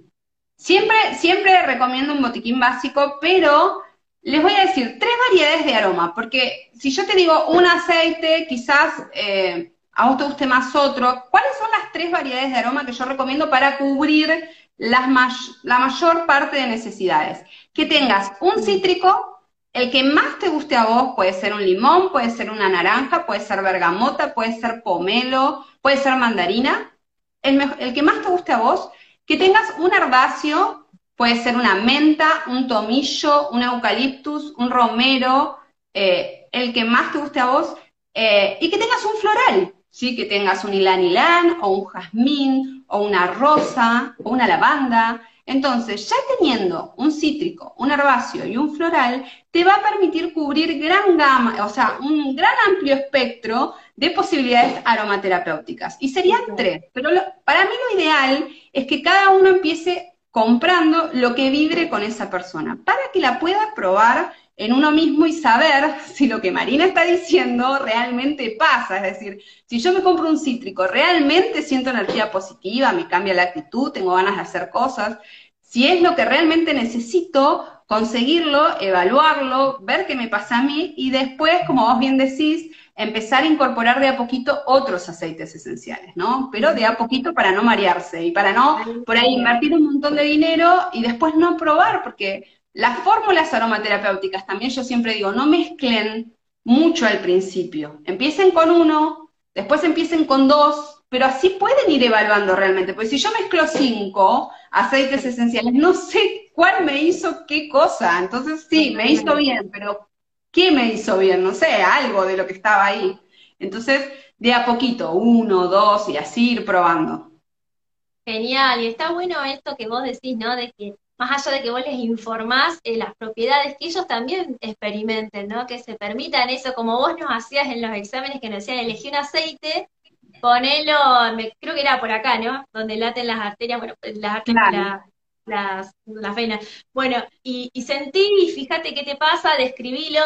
Siempre, siempre recomiendo un botiquín básico, pero les voy a decir tres variedades de aroma, porque si yo te digo un aceite, quizás eh, a vos te guste más otro. ¿Cuáles son las tres variedades de aroma que yo recomiendo para cubrir la mayor parte de necesidades. Que tengas un cítrico, el que más te guste a vos, puede ser un limón, puede ser una naranja, puede ser bergamota, puede ser pomelo, puede ser mandarina. El, que más te guste a vos, que tengas un herbáceo, puede ser una menta, un tomillo, un eucaliptus, un romero, eh, el que más te guste a vos, eh, y que tengas un floral, ¿sí? que tengas un ilán ilán o un jazmín o una rosa o una lavanda. Entonces, ya teniendo un cítrico, un herbáceo y un floral, te va a permitir cubrir gran gama, o sea, un gran amplio espectro de posibilidades aromaterapéuticas. Y serían tres, pero para mí lo ideal es que cada uno empiece comprando lo que vibre con esa persona, para que la pueda probar en uno mismo y saber si lo que Marina está diciendo realmente pasa. Es decir, si yo me compro un cítrico, realmente siento energía positiva, me cambia la actitud, tengo ganas de hacer cosas. Si es lo que realmente necesito conseguirlo, evaluarlo, ver qué me pasa a mí y después, como vos bien decís, empezar a incorporar de a poquito otros aceites esenciales, ¿no? Pero de a poquito para no marearse y para no por ahí invertir un montón de dinero y después no probar, porque las fórmulas aromaterapéuticas también yo siempre digo, no mezclen mucho al principio. Empiecen con uno, después empiecen con dos, pero así pueden ir evaluando realmente. Porque si yo mezclo cinco aceites esenciales, no sé cuál me hizo qué cosa. Entonces sí, me hizo bien, pero ¿Qué me hizo bien? No sé, algo de lo que estaba ahí. Entonces, de a poquito, uno, dos, y así ir probando.
Genial, y está bueno esto que vos decís, ¿no? De que más allá de que vos les informás eh, las propiedades, que ellos también experimenten, ¿no? Que se permitan eso, como vos nos hacías en los exámenes que nos decían, elegí un aceite, ponelo, me, creo que era por acá, ¿no? Donde laten las arterias, bueno, las arterias, las, las venas. Bueno, y, y sentí, y fíjate qué te pasa, describilo.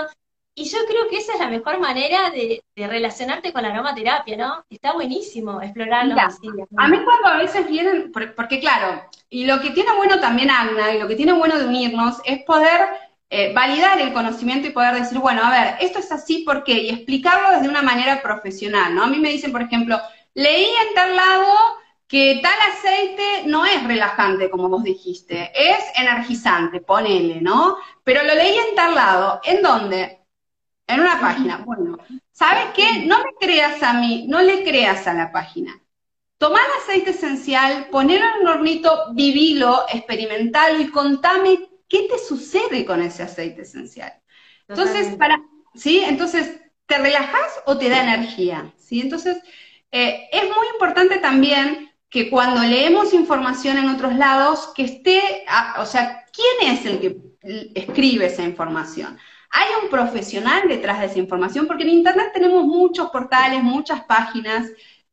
Y yo creo que esa es la mejor manera de, relacionarte con la aromaterapia, ¿no? Está buenísimo explorarlo así.
A mí cuando a veces vienen, porque claro, y lo que tiene bueno también Agna, y lo que tiene bueno de unirnos, es poder eh, validar el conocimiento y poder decir, bueno, a ver, esto es así, ¿por qué? Y explicarlo desde una manera profesional, ¿no? A mí me dicen, por ejemplo, leí en tal lado que tal aceite no es relajante, como vos dijiste, es energizante, ponele, ¿no? Pero lo leí en tal lado, ¿en dónde? En una página. Bueno, ¿sabes qué? No me creas a mí, no le creas a la página. Tomá el aceite esencial, ponelo en un hornito, vivilo, experimentalo y contame qué te sucede con ese aceite esencial. Entonces, para, ¿sí? Entonces, ¿te relajas o te da energía? ¿Sí? Entonces, eh, es muy importante también que cuando leemos información en otros lados, que esté, o sea, ¿quién es el que escribe esa información? Hay un profesional detrás de esa información, porque en Internet tenemos muchos portales, muchas páginas,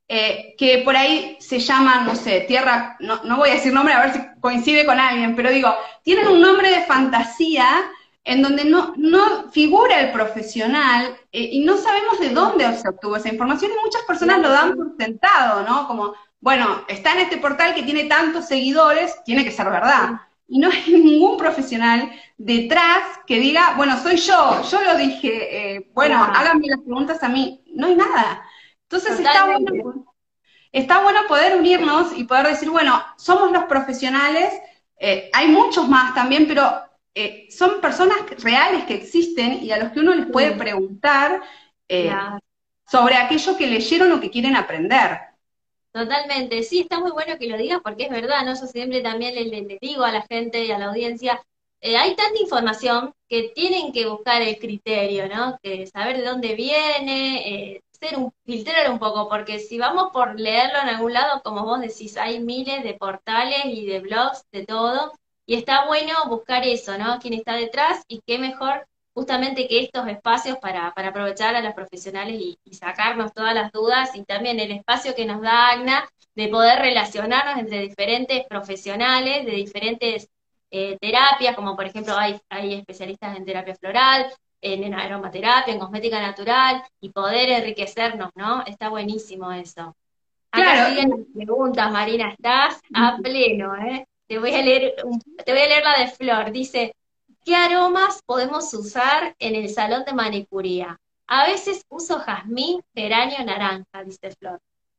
eh, que por ahí se llaman, no sé, tierra, no, no, voy a decir nombre a ver si coincide con alguien, pero digo, tienen un nombre de fantasía en donde no, no figura el profesional eh, y no sabemos de dónde se obtuvo esa información y muchas personas lo dan por sentado, ¿no? Como, bueno, está en este portal que tiene tantos seguidores, tiene que ser verdad. Y no hay ningún profesional detrás que diga, bueno, soy yo, yo lo dije, eh, bueno, háganme las preguntas a mí. No hay nada. Entonces está bueno, está bueno poder unirnos y poder decir, bueno, somos los profesionales, eh, hay muchos más también, pero eh, son personas reales que existen y a los que uno les puede preguntar sobre aquello que leyeron o que quieren aprender.
Totalmente, sí, está muy bueno que lo digas porque es verdad, ¿no? Yo siempre también le, digo a la gente y a la audiencia, eh, hay tanta información que tienen que buscar el criterio, ¿no? Que saber de dónde viene, eh, ser un, filtrar un poco, porque si vamos por leerlo en algún lado, como vos decís, hay miles de portales y de blogs, de todo, y está bueno buscar eso, ¿no? Quién está detrás y qué mejor justamente que estos espacios para, para aprovechar a los profesionales y, sacarnos todas las dudas y también el espacio que nos da AGNA de poder relacionarnos entre diferentes profesionales de diferentes eh, terapias, como por ejemplo hay, hay especialistas en terapia floral, en, aromaterapia, en cosmética natural, y poder enriquecernos, ¿no? Está buenísimo eso. Acá claro. siguen las preguntas, Marina, estás a pleno, ¿eh? Te voy a leer, te voy a leer la de Flor. Dice, ¿Qué aromas podemos usar en el salón de manicuría? A veces uso jazmín, geranio, naranja, dice Flor.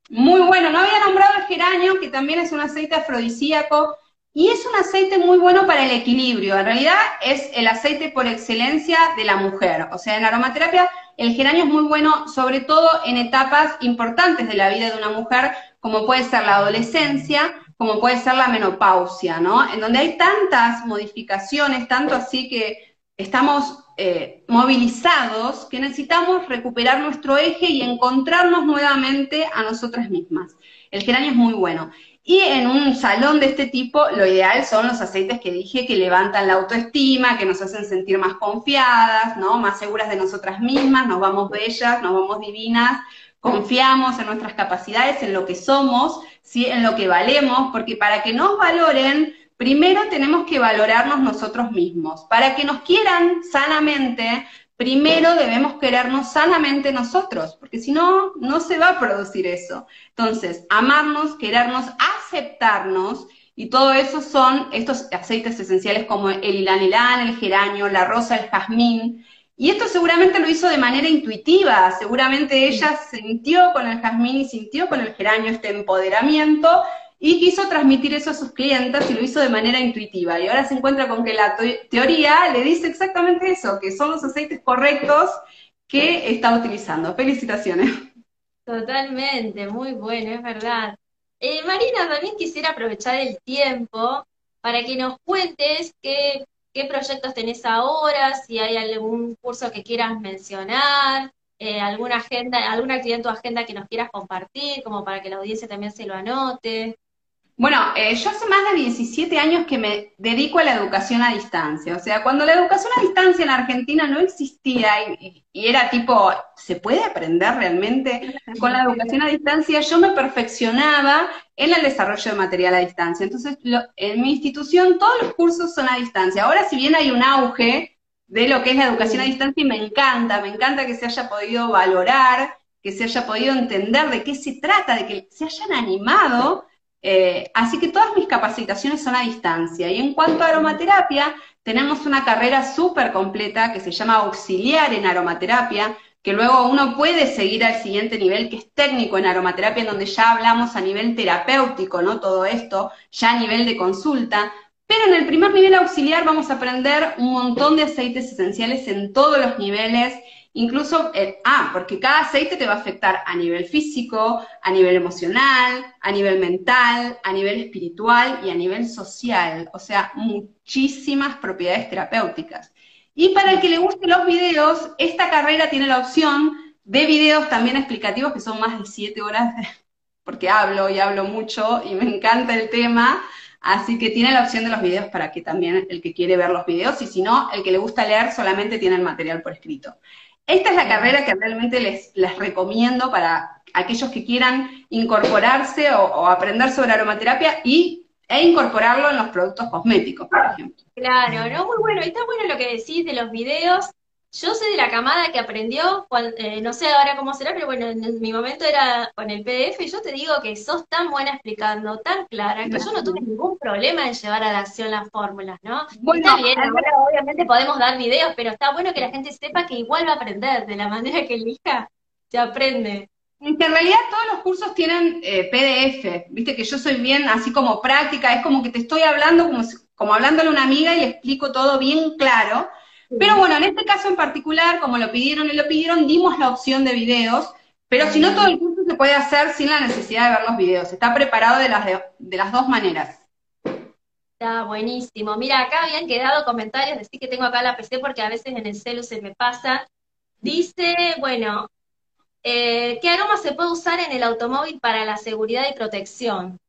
Muy bueno, no había nombrado el geranio, que también es un aceite afrodisíaco, y es un aceite muy bueno para el equilibrio. En realidad es el aceite por excelencia de la mujer. O sea, en aromaterapia el geranio es muy bueno, sobre todo en etapas importantes de la vida de una mujer, como puede ser la adolescencia, como puede ser la menopausia, ¿no? En donde hay tantas modificaciones, tanto así que estamos eh, movilizados, que necesitamos recuperar nuestro eje y encontrarnos nuevamente a nosotras mismas. El geranio es muy bueno. Y en un salón de este tipo, lo ideal son los aceites que dije que levantan la autoestima, que nos hacen sentir más confiadas, ¿no? Más seguras de nosotras mismas, nos vamos bellas, nos vamos divinas, confiamos en nuestras capacidades, en lo que somos, ¿sí? en lo que valemos, porque para que nos valoren, primero tenemos que valorarnos nosotros mismos. Para que nos quieran sanamente, primero debemos querernos sanamente nosotros, porque si no, no se va a producir eso. Entonces, amarnos, querernos, aceptarnos y todo eso son estos aceites esenciales como el ilanilán, el geranio, la rosa, el jazmín. Y esto seguramente lo hizo de manera intuitiva, seguramente ella sintió con el jazmín y sintió con el geranio este empoderamiento y quiso transmitir eso a sus clientes y lo hizo de manera intuitiva. Y ahora se encuentra con que la teoría le dice exactamente eso, que son los aceites correctos que está utilizando. Felicitaciones.
Totalmente, muy bueno, es verdad. Eh, Marina, también quisiera aprovechar el tiempo para que nos cuentes qué, qué proyectos tenés ahora, si hay algún curso que quieras mencionar, eh, alguna agenda, alguna actividad en tu agenda que nos quieras compartir, como para que la audiencia también se lo anote.
Bueno, eh, yo hace más de 17 años que me dedico a la educación a distancia. O sea, cuando la educación a distancia en Argentina no existía y, era tipo, ¿se puede aprender realmente con la educación a distancia? Yo me perfeccionaba en el desarrollo de material a distancia. Entonces, en mi institución todos los cursos son a distancia. Ahora, si bien hay un auge de lo que es la educación a distancia, y me encanta, me encanta que se haya podido valorar, que se haya podido entender de qué se trata, de que se hayan animado eh, así que todas mis capacitaciones son a distancia. Y en cuanto a aromaterapia, tenemos una carrera súper completa que se llama auxiliar en aromaterapia, que luego uno puede seguir al siguiente nivel, que es técnico en aromaterapia, en donde ya hablamos a nivel terapéutico, ¿no? Todo esto, ya a nivel de consulta. Pero en el primer nivel auxiliar vamos a aprender un montón de aceites esenciales en todos los niveles Incluso, eh, ah, porque cada aceite te va a afectar a nivel físico, a nivel emocional, a nivel mental, a nivel espiritual y a nivel social. O sea, muchísimas propiedades terapéuticas. Y para el que le gusten los videos, esta carrera tiene la opción de videos también explicativos, que son más de siete horas, porque hablo y hablo mucho y me encanta el tema. Así que tiene la opción de los videos para que también el que quiere ver los videos, y si no, el que le gusta leer solamente tiene el material por escrito. Esta es la carrera que realmente les, les recomiendo para aquellos que quieran incorporarse o, aprender sobre aromaterapia y, e incorporarlo en los productos cosméticos, por ejemplo.
Claro, no, muy bueno. Y está bueno lo que decís de los videos. Yo soy de la camada que aprendió, eh, no sé ahora cómo será, pero bueno, en, mi momento era con el PDF y yo te digo que sos tan buena explicando, tan clara, que yo no tuve ningún problema en llevar a la acción las fórmulas, ¿no? está bien, ahora obviamente podemos dar videos, pero está bueno que la gente sepa que igual va a aprender, de la manera que elija, se aprende.
En realidad todos los cursos tienen eh, PDF, viste que yo soy bien así como práctica, es como que te estoy hablando como, como hablándole a una amiga y le explico todo bien claro, pero bueno, en este caso en particular, como lo pidieron y lo pidieron, dimos la opción de videos, pero si no, todo el curso se puede hacer sin la necesidad de ver los videos. Está preparado de las, de, las dos maneras.
Está buenísimo. Mira, acá habían quedado comentarios, decir que tengo acá la PC porque a veces en el celu se me pasa. Dice, bueno, eh, ¿qué aroma se puede usar en el automóvil para la seguridad y protección?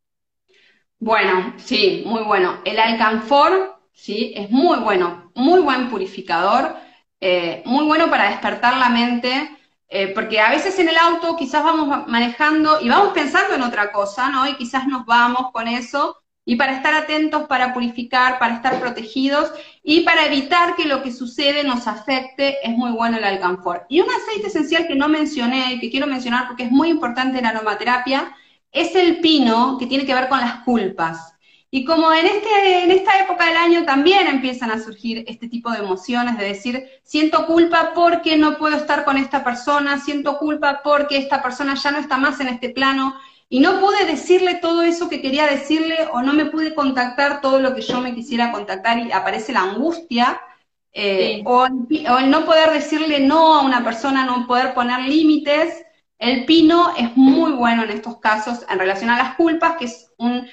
Bueno, sí, muy bueno. El alcanfor ¿sí? Es muy bueno, muy buen purificador, eh, muy bueno para despertar la mente, eh, porque a veces en el auto quizás vamos manejando y vamos pensando en otra cosa, ¿no? Y quizás nos vamos con eso, y para estar atentos, para purificar, para estar protegidos y para evitar que lo que sucede nos afecte, es muy bueno el alcanfor. Y un aceite esencial que no mencioné y que quiero mencionar porque es muy importante en aromaterapia, es el pino, que tiene que ver con las culpas. Y como en, este, en esta época del año también empiezan a surgir este tipo de emociones de decir, siento culpa porque no puedo estar con esta persona, siento culpa porque esta persona ya no está más en este plano y no pude decirle todo eso que quería decirle o no me pude contactar todo lo que yo me quisiera contactar y aparece la angustia. Eh, o, o el no poder decirle no a una persona, no poder poner límites, el pino es muy bueno en estos casos en relación a las culpas, que es un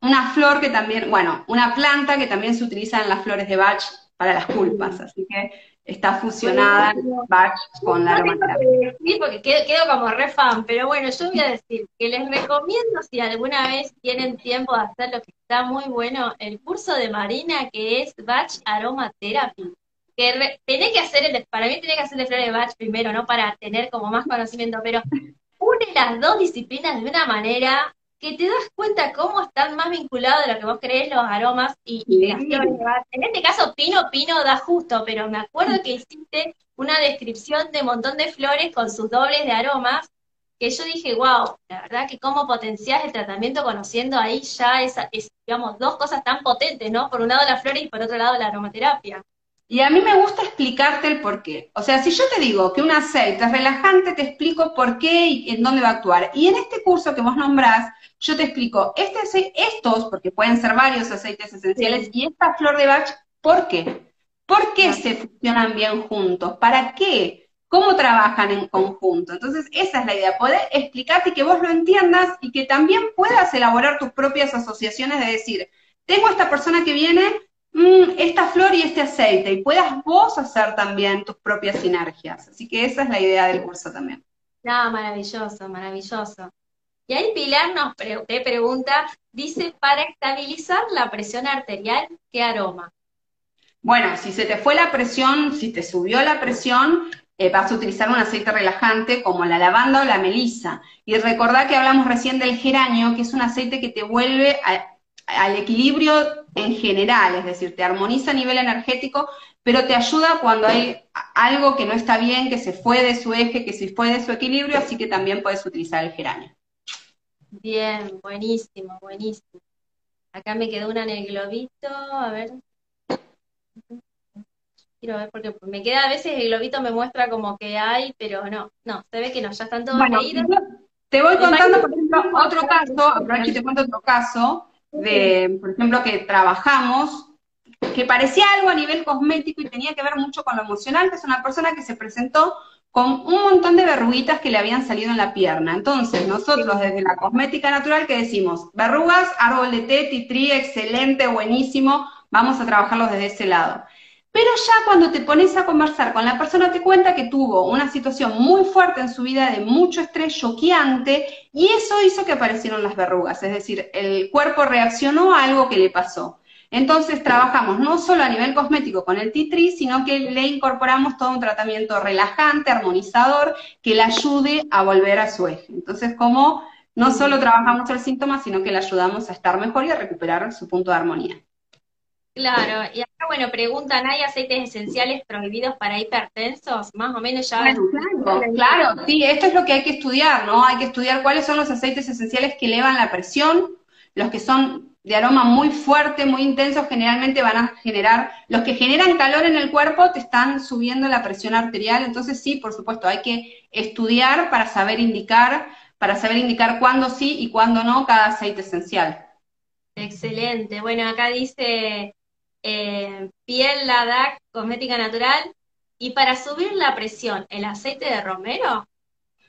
una flor que también, bueno, una planta que también se utiliza en las flores de Bach para las culpas, así que está fusionada Bach con la aromaterapia.
Sí, porque quedo, como re fan, pero bueno, yo voy a decir que les recomiendo si alguna vez tienen tiempo de hacer lo que está muy bueno, el curso de Marina que es Bach Aromatherapy. Que tenés que hacer el, para mí tenés que hacer el flor de Bach primero, ¿no? Para tener como más conocimiento, pero une las dos disciplinas de una manera que te das cuenta cómo están más vinculados de lo que vos creés los aromas y, En este caso, pino, pino da justo, pero me acuerdo que hiciste una descripción de un montón de flores con sus dobles de aromas, que yo dije, wow, la verdad que cómo potenciar el tratamiento conociendo ahí ya esa, es, digamos, dos cosas tan potentes, ¿no? Por un lado la flora y por otro lado la aromaterapia.
Y a mí me gusta explicarte el por qué. O sea, si yo te digo que un aceite es relajante, te explico por qué y en dónde va a actuar. Y en este curso que vos nombrás, yo te explico este estos, porque pueden ser varios aceites esenciales, y esta flor de Bach, ¿por qué? ¿Por qué se funcionan bien juntos? ¿Para qué? ¿Cómo trabajan en conjunto? Entonces, esa es la idea, poder explicarte que vos lo entiendas y que también puedas elaborar tus propias asociaciones de decir, tengo esta persona que viene, mm, esta flor y este aceite, y puedas vos hacer también tus propias sinergias. Así que esa es la idea del curso también.
No, maravilloso, maravilloso. Y ahí Pilar nos te pregunta, dice, para estabilizar la presión arterial, ¿qué aroma?
Bueno, si se te fue la presión, si te subió la presión, eh, vas a utilizar un aceite relajante como la lavanda o la melisa. Y recordá que hablamos recién del geranio, que es un aceite que te vuelve al equilibrio en general, es decir, te armoniza a nivel energético, pero te ayuda cuando hay algo que no está bien, que se fue de su eje, que se fue de su equilibrio, así que también puedes utilizar el geranio.
Bien, buenísimo, buenísimo. Acá me quedó una en el globito, a ver. Quiero ver porque me queda a veces el globito me muestra como que hay, pero no, no, se ve que no, ya están todos bueno,
Te voy contando, por ejemplo, otro caso, y te cuento otro caso, de, por ejemplo, que trabajamos, que parecía algo a nivel cosmético y tenía que ver mucho con lo emocional, que es una persona que se presentó con un montón de verruguitas que le habían salido en la pierna. Entonces, nosotros desde la cosmética natural, que decimos? Verrugas, árbol de té, titrí, excelente, buenísimo, vamos a trabajarlos desde ese lado. Pero ya cuando te pones a conversar con la persona te cuenta que tuvo una situación muy fuerte en su vida de mucho estrés choqueante y eso hizo que aparecieron las verrugas, es decir, el cuerpo reaccionó a algo que le pasó. Entonces trabajamos no solo a nivel cosmético con el tea sino que le incorporamos todo un tratamiento relajante, armonizador, que le ayude a volver a su eje. Entonces, como no solo trabajamos el síntoma, sino que le ayudamos a estar mejor y a recuperar su punto de armonía.
Claro, y acá, bueno, preguntan, ¿hay aceites esenciales prohibidos para hipertensos? Más o menos ya...
claro, claro, sí, esto es lo que hay que estudiar, ¿no? Hay que estudiar cuáles son los aceites esenciales que elevan la presión, los que son de aroma muy fuerte, muy intenso, generalmente van a generar, los que generan calor en el cuerpo te están subiendo la presión arterial, entonces sí, por supuesto, hay que estudiar para saber indicar, para saber indicar cuándo sí y cuándo no cada aceite esencial.
Excelente. Bueno, acá dice eh, piel Ladac, cosmética natural. Y para subir la presión, ¿el aceite de romero?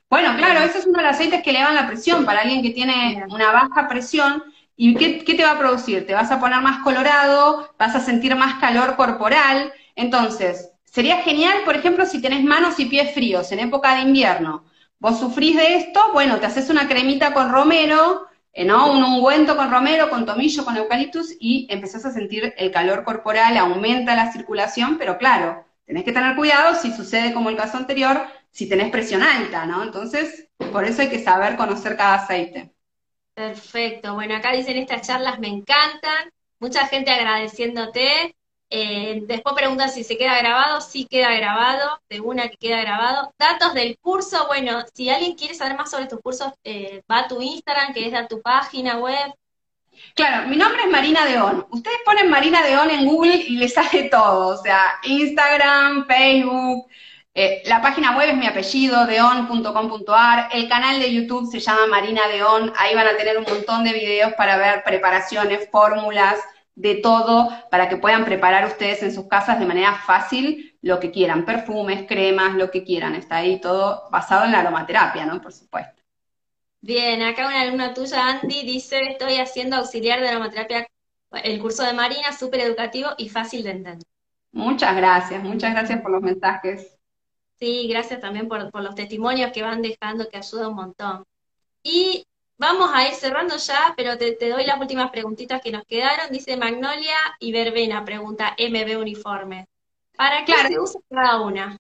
Bueno, claro, ese es uno de los aceites que elevan la presión para alguien que tiene una baja presión. ¿Y qué, te va a producir? Te vas a poner más colorado, vas a sentir más calor corporal. Entonces, sería genial, por ejemplo, si tenés manos y pies fríos en época de invierno. Vos sufrís de esto, bueno, te haces una cremita con romero, eh, ¿no? Un ungüento con romero, con tomillo, con eucaliptus y empezás a sentir el calor corporal, aumenta la circulación, pero claro, tenés que tener cuidado si sucede como el caso anterior, si tenés presión alta, ¿no? Entonces, por eso hay que saber conocer cada aceite.
Perfecto. Bueno, acá dicen estas charlas me encantan. Mucha gente agradeciéndote. Eh, después preguntan si se queda grabado, sí queda grabado, de una que queda grabado. Datos del curso, bueno, si alguien quiere saber más sobre tus cursos, eh, va a tu Instagram, que es a tu página web.
Claro, mi nombre es Marina Deón. Ustedes ponen Marina Deón en Google y les sale todo, o sea, Instagram, Facebook, eh, la página web es mi apellido, deon.com.ar, el canal de YouTube se llama Marina Deón, ahí van a tener un montón de videos para ver preparaciones, fórmulas, de todo para que puedan preparar ustedes en sus casas de manera fácil lo que quieran, perfumes, cremas, lo que quieran. Está ahí todo basado en la aromaterapia, ¿no? Por supuesto.
Bien, acá una alumna tuya, Andy, dice, estoy haciendo auxiliar de aromaterapia, el curso de Marina, súper educativo y fácil de entender.
Muchas gracias, muchas gracias por los mensajes.
Sí, gracias también por, por los testimonios que van dejando, que ayuda un montón. Y Vamos a ir cerrando ya, pero te, doy las últimas preguntitas que nos quedaron. Dice Magnolia y Verbena, pregunta MB Uniforme. ¿Para qué se usa cada una?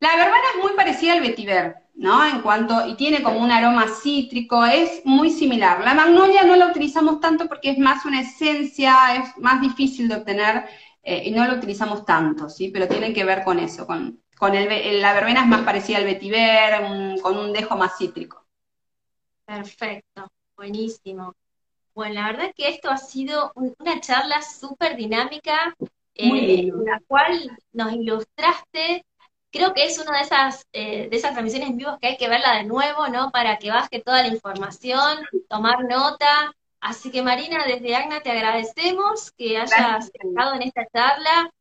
La verbena es muy parecida al vetiver, ¿no? En cuanto, y tiene como un aroma cítrico, es muy similar. La magnolia no la utilizamos tanto porque es más una esencia, es más difícil de obtener eh, y no la utilizamos tanto, ¿sí? Pero tiene que ver con eso, con, con el, la verbena es más parecida al vetiver, con un dejo más cítrico.
Perfecto, buenísimo. Bueno, la verdad que esto ha sido una charla súper dinámica, eh, en la cual nos ilustraste. Creo que es una de esas, eh, de esas transmisiones en vivo que hay que verla de nuevo, ¿no? Para que baje toda la información, tomar nota. Así que Marina, desde AGNA te agradecemos que hayas estado en esta charla.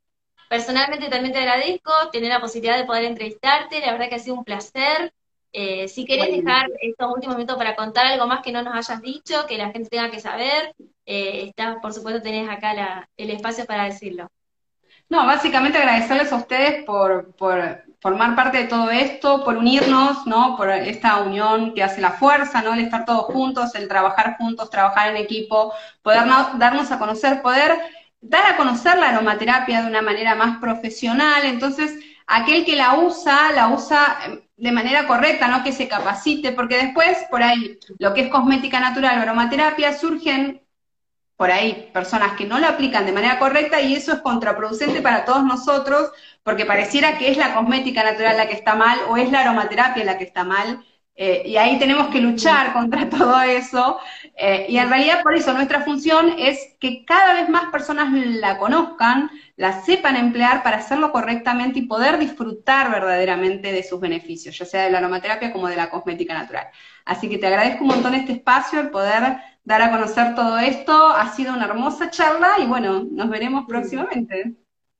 Personalmente también te agradezco tener la posibilidad de poder entrevistarte, la verdad que ha sido un placer. Eh, si querés dejar estos últimos minutos para contar algo más que no nos hayas dicho, que la gente tenga que saber, eh, está, por supuesto tenés acá el espacio para decirlo.
No, básicamente agradecerles a ustedes por, formar parte de todo esto, por unirnos, ¿no? Por esta unión que hace la fuerza, ¿no? El estar todos juntos, el trabajar juntos, trabajar en equipo, poder darnos a conocer, poder dar a conocer la aromaterapia de una manera más profesional. Entonces, aquel que la usa, la usa em, de manera correcta, no que se capacite, porque después, por ahí, lo que es cosmética natural o aromaterapia, surgen por ahí personas que no la aplican de manera correcta y eso es contraproducente para todos nosotros, porque pareciera que es la cosmética natural la que está mal o es la aromaterapia la que está mal. Eh, y ahí tenemos que luchar contra todo eso. Eh, y en realidad por eso nuestra función es que cada vez más personas la conozcan, la sepan emplear para hacerlo correctamente y poder disfrutar verdaderamente de sus beneficios, ya sea de la aromaterapia como de la cosmética natural. Así que te agradezco un montón este espacio, el poder dar a conocer todo esto. Ha sido una hermosa charla y bueno, nos veremos próximamente.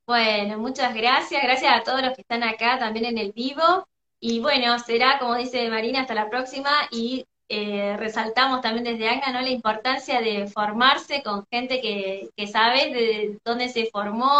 Bueno, muchas gracias. Gracias a todos los que están acá también en el vivo. Y bueno, será, como dice Marina, hasta la próxima y eh, resaltamos también desde ACNA ¿no? la importancia de formarse con gente que, que sabe de dónde se formó,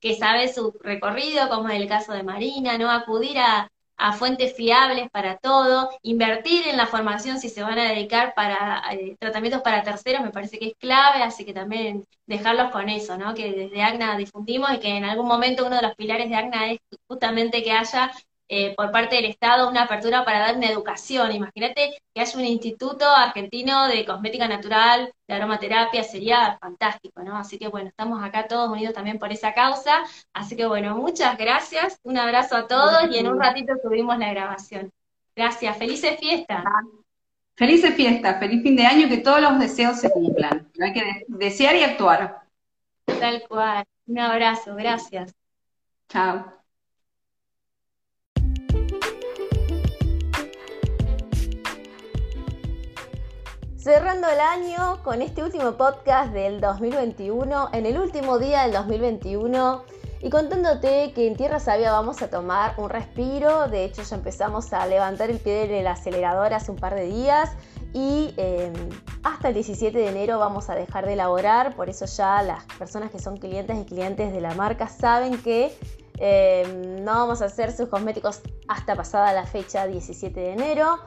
que sabe su recorrido, como es el caso de Marina, ¿no? Acudir a, a fuentes fiables para todo, invertir en la formación si se van a dedicar para eh, tratamientos para terceros me parece que es clave, así que también dejarlos con eso, ¿no? Que desde ACNA difundimos y que en algún momento uno de los pilares de ACNA es justamente que haya eh, por parte del Estado una apertura para dar una educación. Imagínate que haya un instituto argentino de cosmética natural, de aromaterapia, sería fantástico, ¿no? Así que bueno, estamos acá todos unidos también por esa causa. Así que bueno, muchas gracias, un abrazo a todos y en un ratito subimos la grabación. Gracias, felices fiestas.
Felices fiestas, feliz fin de año, que todos los deseos se cumplan. Hay que desear y actuar.
Tal cual. Un abrazo, gracias.
Chao.
Cerrando el año con este último podcast del 2021, en el último día del 2021 y contándote que en Tierra Sabia vamos a tomar un respiro, de hecho ya empezamos a levantar el pie del acelerador hace un par de días y em, hasta el 17 de enero vamos a dejar de elaborar, por eso ya las personas que son clientes y clientes de la marca saben que em, no vamos a hacer sus cosméticos hasta pasada la fecha 17 de enero.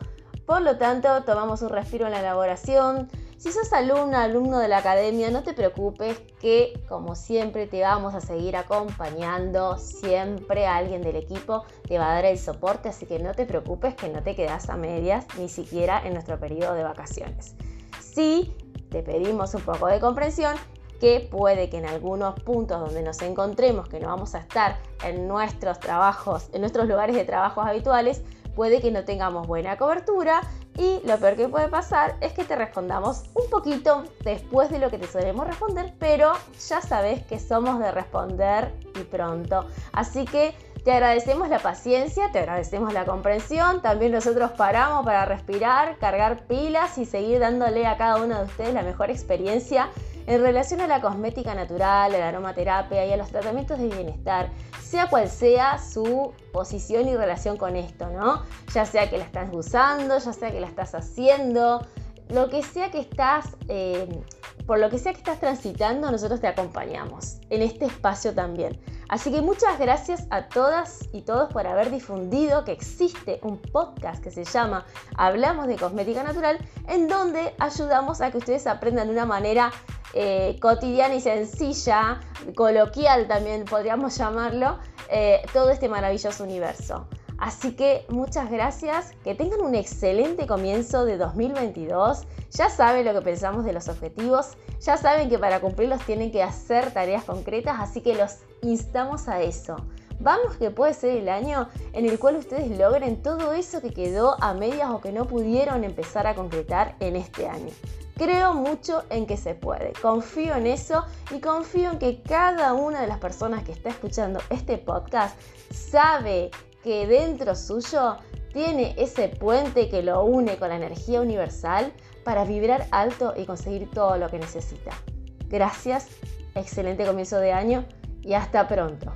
Por lo tanto, tomamos un respiro en la elaboración. Si sos alumna, alumno de la academia, no te preocupes que como siempre te vamos a seguir acompañando. Siempre alguien del equipo te va a dar el soporte, así que no te preocupes que no te quedas a medias ni siquiera en nuestro periodo de vacaciones. Sí, te pedimos un poco de comprensión que puede que en algunos puntos donde nos encontremos, que no vamos a estar en nuestros trabajos, en nuestros lugares de trabajo habituales, puede que no tengamos buena cobertura y lo peor que puede pasar es que te respondamos un poquito después de lo que te solemos responder, pero ya sabes que somos de responder y pronto. Así que te agradecemos la paciencia, te agradecemos la comprensión, también nosotros paramos para respirar, cargar pilas y seguir dándole a cada uno de ustedes la mejor experiencia en relación a la cosmética natural, a la aromaterapia y a los tratamientos de bienestar, sea cual sea su posición y relación con esto, ¿no? Ya sea que la estás usando, ya sea que la estás haciendo, lo que sea que estás, eh, por lo que sea que estás transitando, nosotros te acompañamos en este espacio también. Así que muchas gracias a todas y todos por haber difundido que existe un podcast que se llama Hablamos de Cosmética Natural, en donde ayudamos a que ustedes aprendan de una manera eh, cotidiana y sencilla, coloquial también podríamos llamarlo, eh, todo este maravilloso universo. Así que muchas gracias, que tengan un excelente comienzo de 2022. Ya saben lo que pensamos de los objetivos, ya saben que para cumplirlos tienen que hacer tareas concretas, así que los instamos a eso. Vamos que puede ser el año en el cual ustedes logren todo eso que quedó a medias o que no pudieron empezar a concretar en este año. Creo mucho en que se puede, confío en eso y confío en que cada una de las personas que está escuchando este podcast sabe que dentro suyo tiene ese puente que lo une con la energía universal para vibrar alto y conseguir todo lo que necesita. Gracias, excelente comienzo de año y hasta pronto.